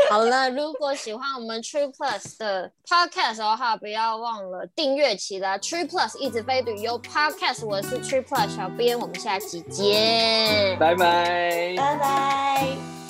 Speaker 2: 好了，如果喜欢我们 Trip Plus 的 Podcast 的话，不要忘了订阅起来。Trip Plus 一直飞旅游 Podcast，我是 Trip Plus 小编，我们下期见，
Speaker 1: 拜拜，
Speaker 3: 拜拜。